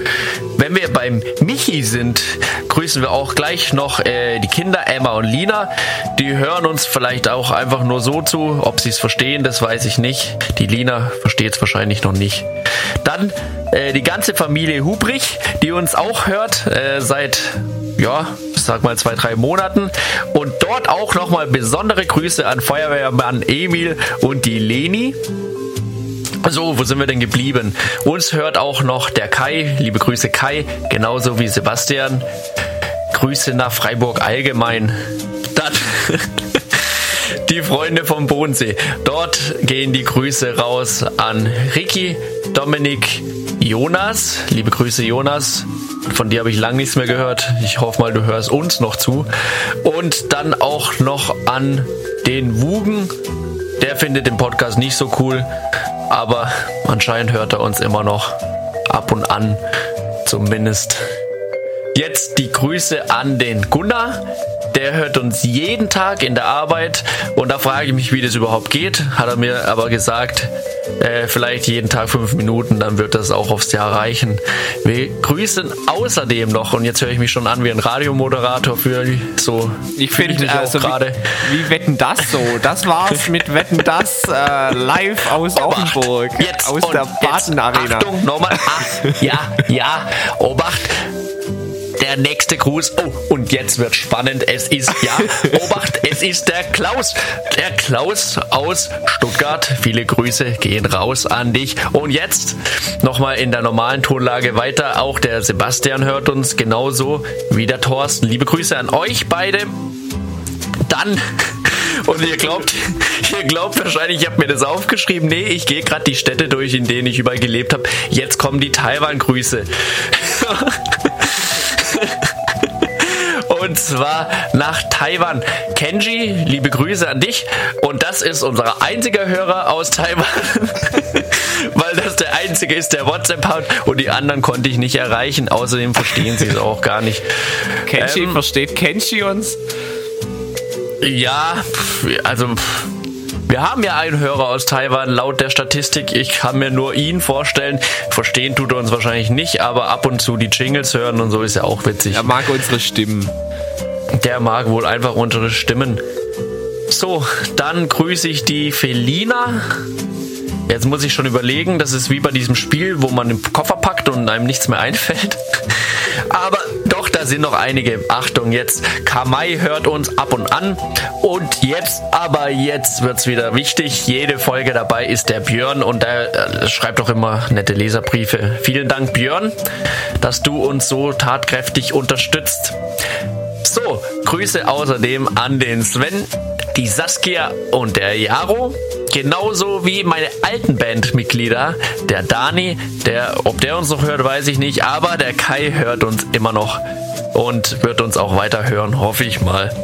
Wenn wir beim Michi sind, grüßen wir auch gleich noch äh, die Kinder Emma und Lina. Die hören uns vielleicht auch einfach nur so zu. Ob sie es verstehen, das weiß ich nicht. Die Lina versteht es wahrscheinlich noch nicht. Dann äh, die ganze Familie Hubrich, die uns auch hört äh, seit ja, sag mal zwei, drei Monaten. Und dort auch nochmal besondere Grüße an Feuerwehrmann Emil und die Leni. So, wo sind wir denn geblieben? Uns hört auch noch der Kai. Liebe Grüße Kai, genauso wie Sebastian. Grüße nach Freiburg allgemein. Dann die Freunde vom Bodensee. Dort gehen die Grüße raus an Ricky, Dominik, Jonas. Liebe Grüße Jonas. Von dir habe ich lange nichts mehr gehört. Ich hoffe mal, du hörst uns noch zu. Und dann auch noch an den Wugen. Der findet den Podcast nicht so cool, aber anscheinend hört er uns immer noch ab und an zumindest. Jetzt die Grüße an den Gunnar. Der hört uns jeden Tag in der Arbeit und da frage ich mich, wie das überhaupt geht. Hat er mir aber gesagt, äh, vielleicht jeden Tag fünf Minuten, dann wird das auch aufs Jahr reichen. Wir grüßen außerdem noch, und jetzt höre ich mich schon an wie ein Radiomoderator für so. Ich finde also gerade. Wie, wie, wetten das so? Das war's mit Wetten das äh, live aus Obacht, Offenburg. Jetzt aus der Baden Arena. Achtung, nochmal. Ah, ja, ja, Obacht der nächste Gruß. Oh, und jetzt wird spannend. Es ist, ja, Obacht, es ist der Klaus. Der Klaus aus Stuttgart. Viele Grüße gehen raus an dich. Und jetzt nochmal in der normalen Tonlage weiter. Auch der Sebastian hört uns genauso wie der Thorsten. Liebe Grüße an euch beide. Dann und ihr glaubt, ihr glaubt wahrscheinlich, ich habe mir das aufgeschrieben. Nee, ich gehe gerade die Städte durch, in denen ich überall gelebt habe. Jetzt kommen die Taiwan-Grüße. Und zwar nach Taiwan. Kenji, liebe Grüße an dich. Und das ist unser einziger Hörer aus Taiwan. Weil das der einzige ist, der WhatsApp hat. Und die anderen konnte ich nicht erreichen. Außerdem verstehen sie es auch gar nicht. Kenji, ähm, versteht Kenji uns? Ja, also. Wir haben ja einen Hörer aus Taiwan, laut der Statistik. Ich kann mir nur ihn vorstellen. Verstehen tut er uns wahrscheinlich nicht, aber ab und zu die Jingles hören und so ist ja auch witzig. Er mag unsere Stimmen. Der mag wohl einfach unsere Stimmen. So, dann grüße ich die Felina. Jetzt muss ich schon überlegen, das ist wie bei diesem Spiel, wo man den Koffer packt und einem nichts mehr einfällt. Aber da sind noch einige. Achtung, jetzt Kamai hört uns ab und an. Und jetzt, aber jetzt wird es wieder wichtig. Jede Folge dabei ist der Björn und der äh, schreibt doch immer nette Leserbriefe. Vielen Dank, Björn, dass du uns so tatkräftig unterstützt. So, Grüße außerdem an den Sven, die Saskia und der Jaro. Genauso wie meine alten Bandmitglieder, der Dani, der, ob der uns noch hört, weiß ich nicht, aber der Kai hört uns immer noch und wird uns auch weiter hören, hoffe ich mal.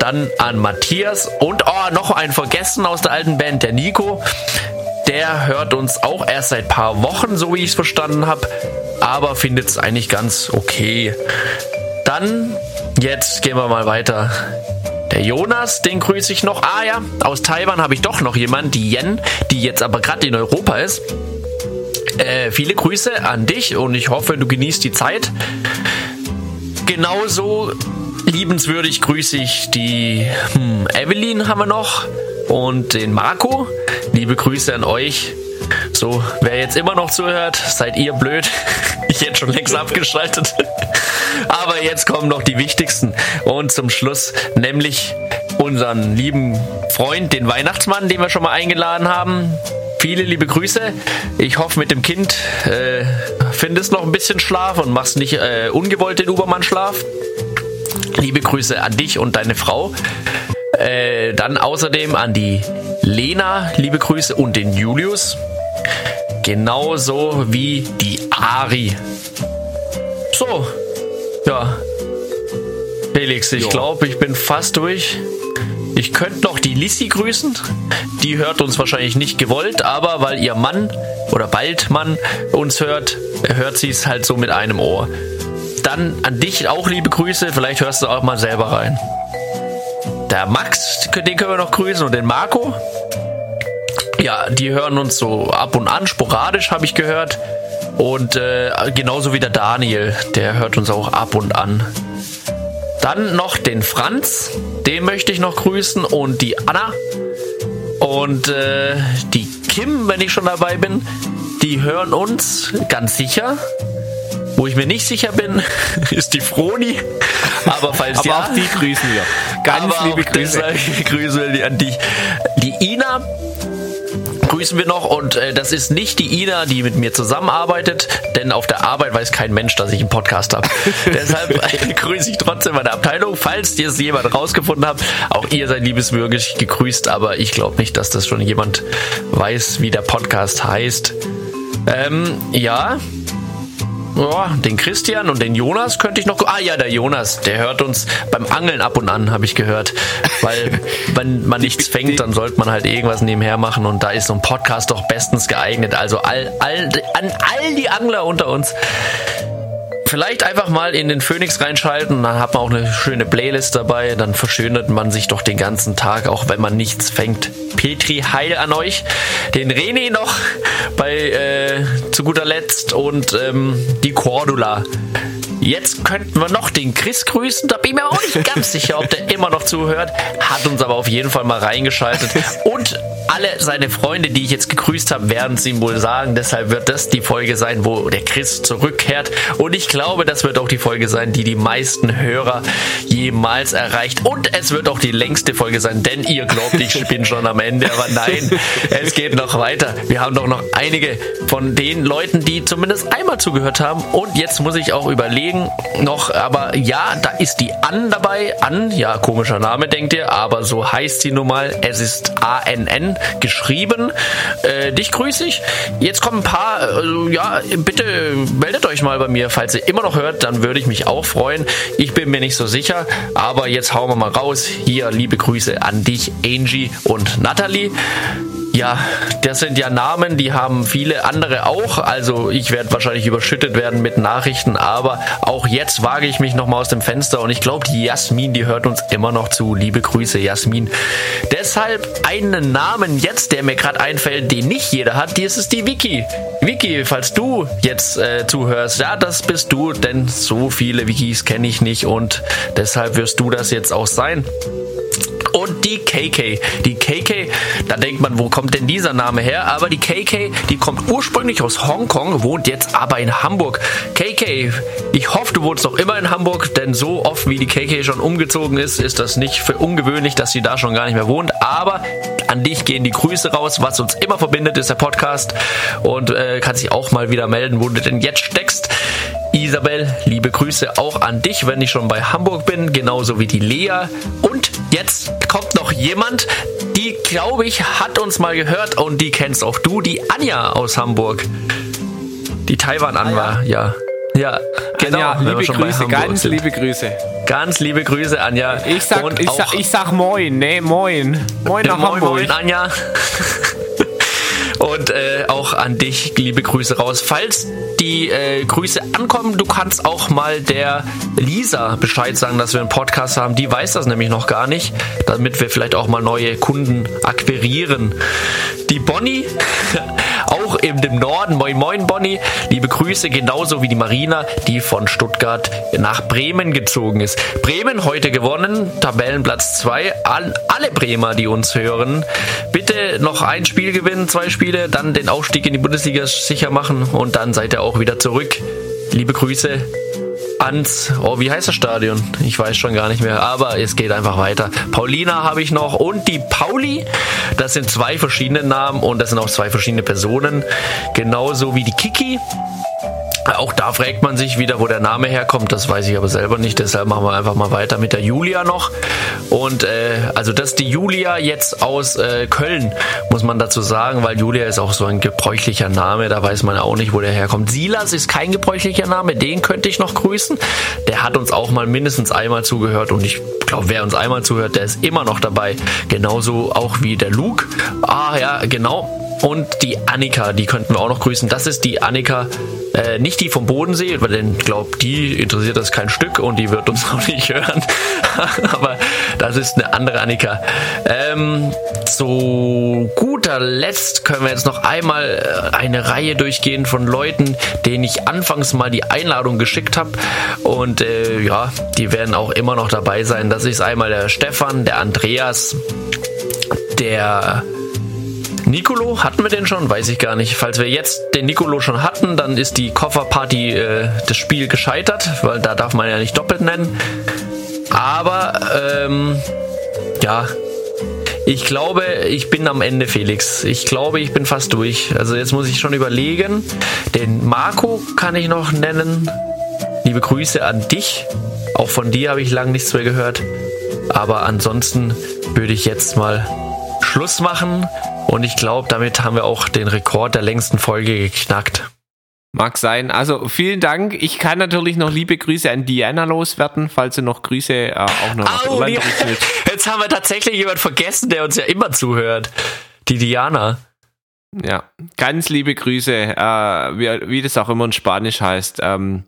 Dann an Matthias und oh, noch ein Vergessen aus der alten Band, der Nico. Der hört uns auch erst seit paar Wochen, so wie ich es verstanden habe, aber findet es eigentlich ganz okay. Dann, jetzt gehen wir mal weiter der Jonas, den grüße ich noch. Ah ja, aus Taiwan habe ich doch noch jemanden, die Yen, die jetzt aber gerade in Europa ist. Äh, viele Grüße an dich und ich hoffe, du genießt die Zeit. Genauso liebenswürdig grüße ich die hm, Evelyn haben wir noch und den Marco. Liebe Grüße an euch. So, wer jetzt immer noch zuhört, seid ihr blöd. Ich hätte schon längst abgeschaltet. Aber jetzt kommen noch die wichtigsten. Und zum Schluss, nämlich unseren lieben Freund, den Weihnachtsmann, den wir schon mal eingeladen haben. Viele liebe Grüße. Ich hoffe, mit dem Kind äh, findest noch ein bisschen Schlaf und machst nicht äh, ungewollt den Ubermann-Schlaf. Liebe Grüße an dich und deine Frau. Äh, dann außerdem an die Lena, liebe Grüße, und den Julius. Genauso wie die Ari. So, ja. Felix, ich glaube, ich bin fast durch. Ich könnte noch die Lissy grüßen. Die hört uns wahrscheinlich nicht gewollt, aber weil ihr Mann oder bald Mann uns hört, hört sie es halt so mit einem Ohr. Dann an dich auch liebe Grüße. Vielleicht hörst du auch mal selber rein. Der Max, den können wir noch grüßen und den Marco. Ja, die hören uns so ab und an, sporadisch habe ich gehört. Und äh, genauso wie der Daniel, der hört uns auch ab und an. Dann noch den Franz, den möchte ich noch grüßen. Und die Anna. Und äh, die Kim, wenn ich schon dabei bin. Die hören uns ganz sicher. Wo ich mir nicht sicher bin, ist die Froni. Aber falls Aber ja, auch die grüßen wir. Ganz liebe Grüße. Grüße an dich. Die Ina grüßen wir noch und äh, das ist nicht die Ina, die mit mir zusammenarbeitet, denn auf der Arbeit weiß kein Mensch, dass ich einen Podcast habe. Deshalb äh, grüße ich trotzdem meine Abteilung, falls ihr es jemand rausgefunden habt. Auch ihr seid liebeswürdig gegrüßt, aber ich glaube nicht, dass das schon jemand weiß, wie der Podcast heißt. Ähm, ja, ja, den Christian und den Jonas könnte ich noch. Ah ja, der Jonas, der hört uns beim Angeln ab und an, habe ich gehört. Weil, wenn man nichts fängt, dann sollte man halt irgendwas nebenher machen und da ist so ein Podcast doch bestens geeignet. Also all, all, an all die Angler unter uns. Vielleicht einfach mal in den Phoenix reinschalten, dann hat man auch eine schöne Playlist dabei, dann verschönert man sich doch den ganzen Tag, auch wenn man nichts fängt. Petri, heil an euch. Den René noch bei äh, zu guter Letzt und ähm, die Cordula. Jetzt könnten wir noch den Chris grüßen. Da bin ich mir auch nicht ganz sicher, ob der immer noch zuhört. Hat uns aber auf jeden Fall mal reingeschaltet. Und alle seine Freunde, die ich jetzt gegrüßt habe, werden es ihm wohl sagen. Deshalb wird das die Folge sein, wo der Chris zurückkehrt. Und ich glaube, das wird auch die Folge sein, die die meisten Hörer jemals erreicht. Und es wird auch die längste Folge sein, denn ihr glaubt, ich bin schon am Ende. Aber nein, es geht noch weiter. Wir haben doch noch einige von den Leuten, die zumindest einmal zugehört haben. Und jetzt muss ich auch überlegen, noch, aber ja, da ist die Ann dabei. Ann, ja, komischer Name, denkt ihr, aber so heißt sie nun mal. Es ist A-N-N geschrieben. Äh, dich grüße ich. Jetzt kommen ein paar, äh, ja, bitte meldet euch mal bei mir, falls ihr immer noch hört, dann würde ich mich auch freuen. Ich bin mir nicht so sicher, aber jetzt hauen wir mal raus. Hier, liebe Grüße an dich, Angie und Natalie. Ja, das sind ja Namen, die haben viele andere auch. Also ich werde wahrscheinlich überschüttet werden mit Nachrichten, aber auch jetzt wage ich mich nochmal aus dem Fenster und ich glaube, die Jasmin, die hört uns immer noch zu. Liebe Grüße, Jasmin. Deshalb einen Namen jetzt, der mir gerade einfällt, den nicht jeder hat, die ist es die Vicky. Vicky, falls du jetzt äh, zuhörst, ja, das bist du, denn so viele Wikis kenne ich nicht und deshalb wirst du das jetzt auch sein. Und die KK. Die KK, da denkt man, wo kommt denn dieser Name her? Aber die KK, die kommt ursprünglich aus Hongkong, wohnt jetzt aber in Hamburg. KK, ich hoffe, du wohnst noch immer in Hamburg, denn so oft wie die KK schon umgezogen ist, ist das nicht für ungewöhnlich, dass sie da schon gar nicht mehr wohnt. Aber an dich gehen die Grüße raus. Was uns immer verbindet, ist der Podcast. Und äh, kannst dich auch mal wieder melden, wo du denn jetzt steckst. Isabel, liebe Grüße auch an dich, wenn ich schon bei Hamburg bin, genauso wie die Lea. Und jetzt kommt noch jemand, die, glaube ich, hat uns mal gehört und die kennst auch du, die Anja aus Hamburg. Die Taiwan-Anwar, ja. Ja, genau. Ja, wenn wir liebe schon bei Grüße, ganz sind. liebe Grüße. Ganz liebe Grüße, Anja. Ich sag, Und ich, sag, ich sag Moin, ne, Moin. Moin nach moin, Hamburg. moin, Anja. Und äh, auch an dich liebe Grüße raus. Falls die äh, Grüße ankommen, du kannst auch mal der Lisa Bescheid sagen, dass wir einen Podcast haben. Die weiß das nämlich noch gar nicht, damit wir vielleicht auch mal neue Kunden akquirieren. Die Bonnie, in dem Norden. Moin, moin, Bonnie. Liebe Grüße, genauso wie die Marina, die von Stuttgart nach Bremen gezogen ist. Bremen heute gewonnen, Tabellenplatz 2. An alle Bremer, die uns hören, bitte noch ein Spiel gewinnen, zwei Spiele, dann den Aufstieg in die Bundesliga sicher machen und dann seid ihr auch wieder zurück. Liebe Grüße ans, oh, wie heißt das Stadion? Ich weiß schon gar nicht mehr, aber es geht einfach weiter. Paulina habe ich noch und die Pauli. Das sind zwei verschiedene Namen und das sind auch zwei verschiedene Personen. Genauso wie die Kiki. Auch da fragt man sich wieder, wo der Name herkommt. Das weiß ich aber selber nicht. Deshalb machen wir einfach mal weiter mit der Julia noch. Und äh, also das ist die Julia jetzt aus äh, Köln, muss man dazu sagen, weil Julia ist auch so ein gebräuchlicher Name. Da weiß man auch nicht, wo der herkommt. Silas ist kein gebräuchlicher Name. Den könnte ich noch grüßen. Der hat uns auch mal mindestens einmal zugehört. Und ich glaube, wer uns einmal zuhört, der ist immer noch dabei. Genauso auch wie der Luke. Ah ja, genau. Und die Annika, die könnten wir auch noch grüßen. Das ist die Annika, äh, nicht die vom Bodensee, weil denn glaubt, die interessiert das kein Stück und die wird uns auch nicht hören. Aber das ist eine andere Annika. Ähm, zu guter Letzt können wir jetzt noch einmal äh, eine Reihe durchgehen von Leuten, denen ich anfangs mal die Einladung geschickt habe. Und äh, ja, die werden auch immer noch dabei sein. Das ist einmal der Stefan, der Andreas, der Nicolo, hatten wir den schon? Weiß ich gar nicht. Falls wir jetzt den Nicolo schon hatten, dann ist die Kofferparty äh, das Spiel gescheitert, weil da darf man ja nicht doppelt nennen. Aber ähm, ja, ich glaube, ich bin am Ende, Felix. Ich glaube, ich bin fast durch. Also jetzt muss ich schon überlegen. Den Marco kann ich noch nennen. Liebe Grüße an dich. Auch von dir habe ich lange nichts mehr gehört. Aber ansonsten würde ich jetzt mal Schluss machen. Und ich glaube, damit haben wir auch den Rekord der längsten Folge geknackt. Mag sein. Also vielen Dank. Ich kann natürlich noch liebe Grüße an Diana loswerden, falls du noch Grüße äh, auch noch nach Irland Jetzt haben wir tatsächlich jemand vergessen, der uns ja immer zuhört. Die Diana. Ja, ganz liebe Grüße, äh, wie, wie das auch immer in Spanisch heißt. Ähm,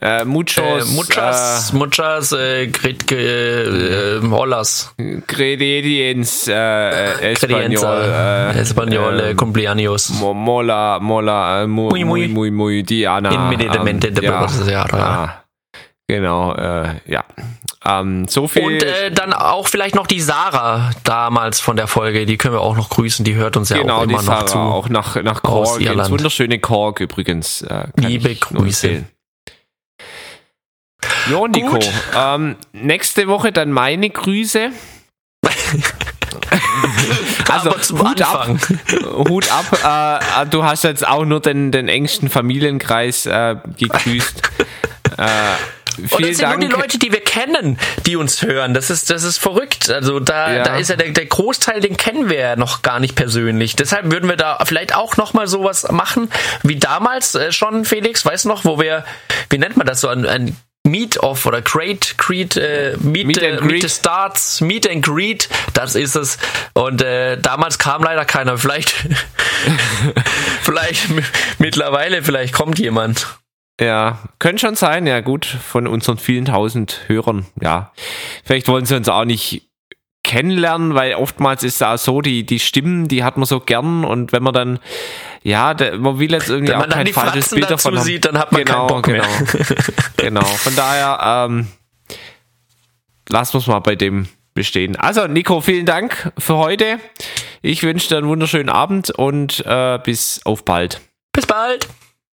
äh, muchos, äh, muchas, äh, muchas, äh, grit, äh, holas. Grediens, äh, Español, äh, Español, äh, cumpleaños. Mola, mola, äh, muy, muy, muy, muy, Diana. Inmediatamente ähm, ja, ja, ja. Genau, äh, ja. Ähm, so viel. Und äh, dann auch vielleicht noch die Sarah damals von der Folge, die können wir auch noch grüßen, die hört uns ja genau, auch immer die Sarah, noch zu. Auch nach, nach Kork, ins wunderschöne Kork übrigens. Äh, Liebe Grüße. Jo, Nico. Ähm, nächste Woche dann meine Grüße. also Hut Anfang. ab, Hut ab. Äh, du hast jetzt auch nur den, den engsten Familienkreis äh, gegrüßt. äh, und das sind Dank. nur die Leute, die wir kennen, die uns hören. Das ist, das ist verrückt. Also da, ja. da ist ja der, der Großteil, den kennen wir ja noch gar nicht persönlich. Deshalb würden wir da vielleicht auch noch mal sowas machen wie damals äh, schon, Felix, weißt du noch, wo wir, wie nennt man das so, ein, ein Meet-Off oder Great Greet, äh, Meet, Meet, äh, Meet the Starts, Meet and Greet, das ist es. Und äh, damals kam leider keiner. Vielleicht, vielleicht mittlerweile, vielleicht kommt jemand. Ja, könnte schon sein, ja gut, von unseren vielen tausend Hörern, ja. Vielleicht wollen sie uns auch nicht kennenlernen, weil oftmals ist es auch so, die, die Stimmen, die hat man so gern und wenn man dann, ja, der, man will jetzt irgendwie wenn auch kein falsches Bild davon haben. sieht, dann hat man genau, keinen Bock genau, genau. Von daher, ähm, lassen wir es mal bei dem bestehen. Also, Nico, vielen Dank für heute. Ich wünsche dir einen wunderschönen Abend und äh, bis auf bald. Bis bald.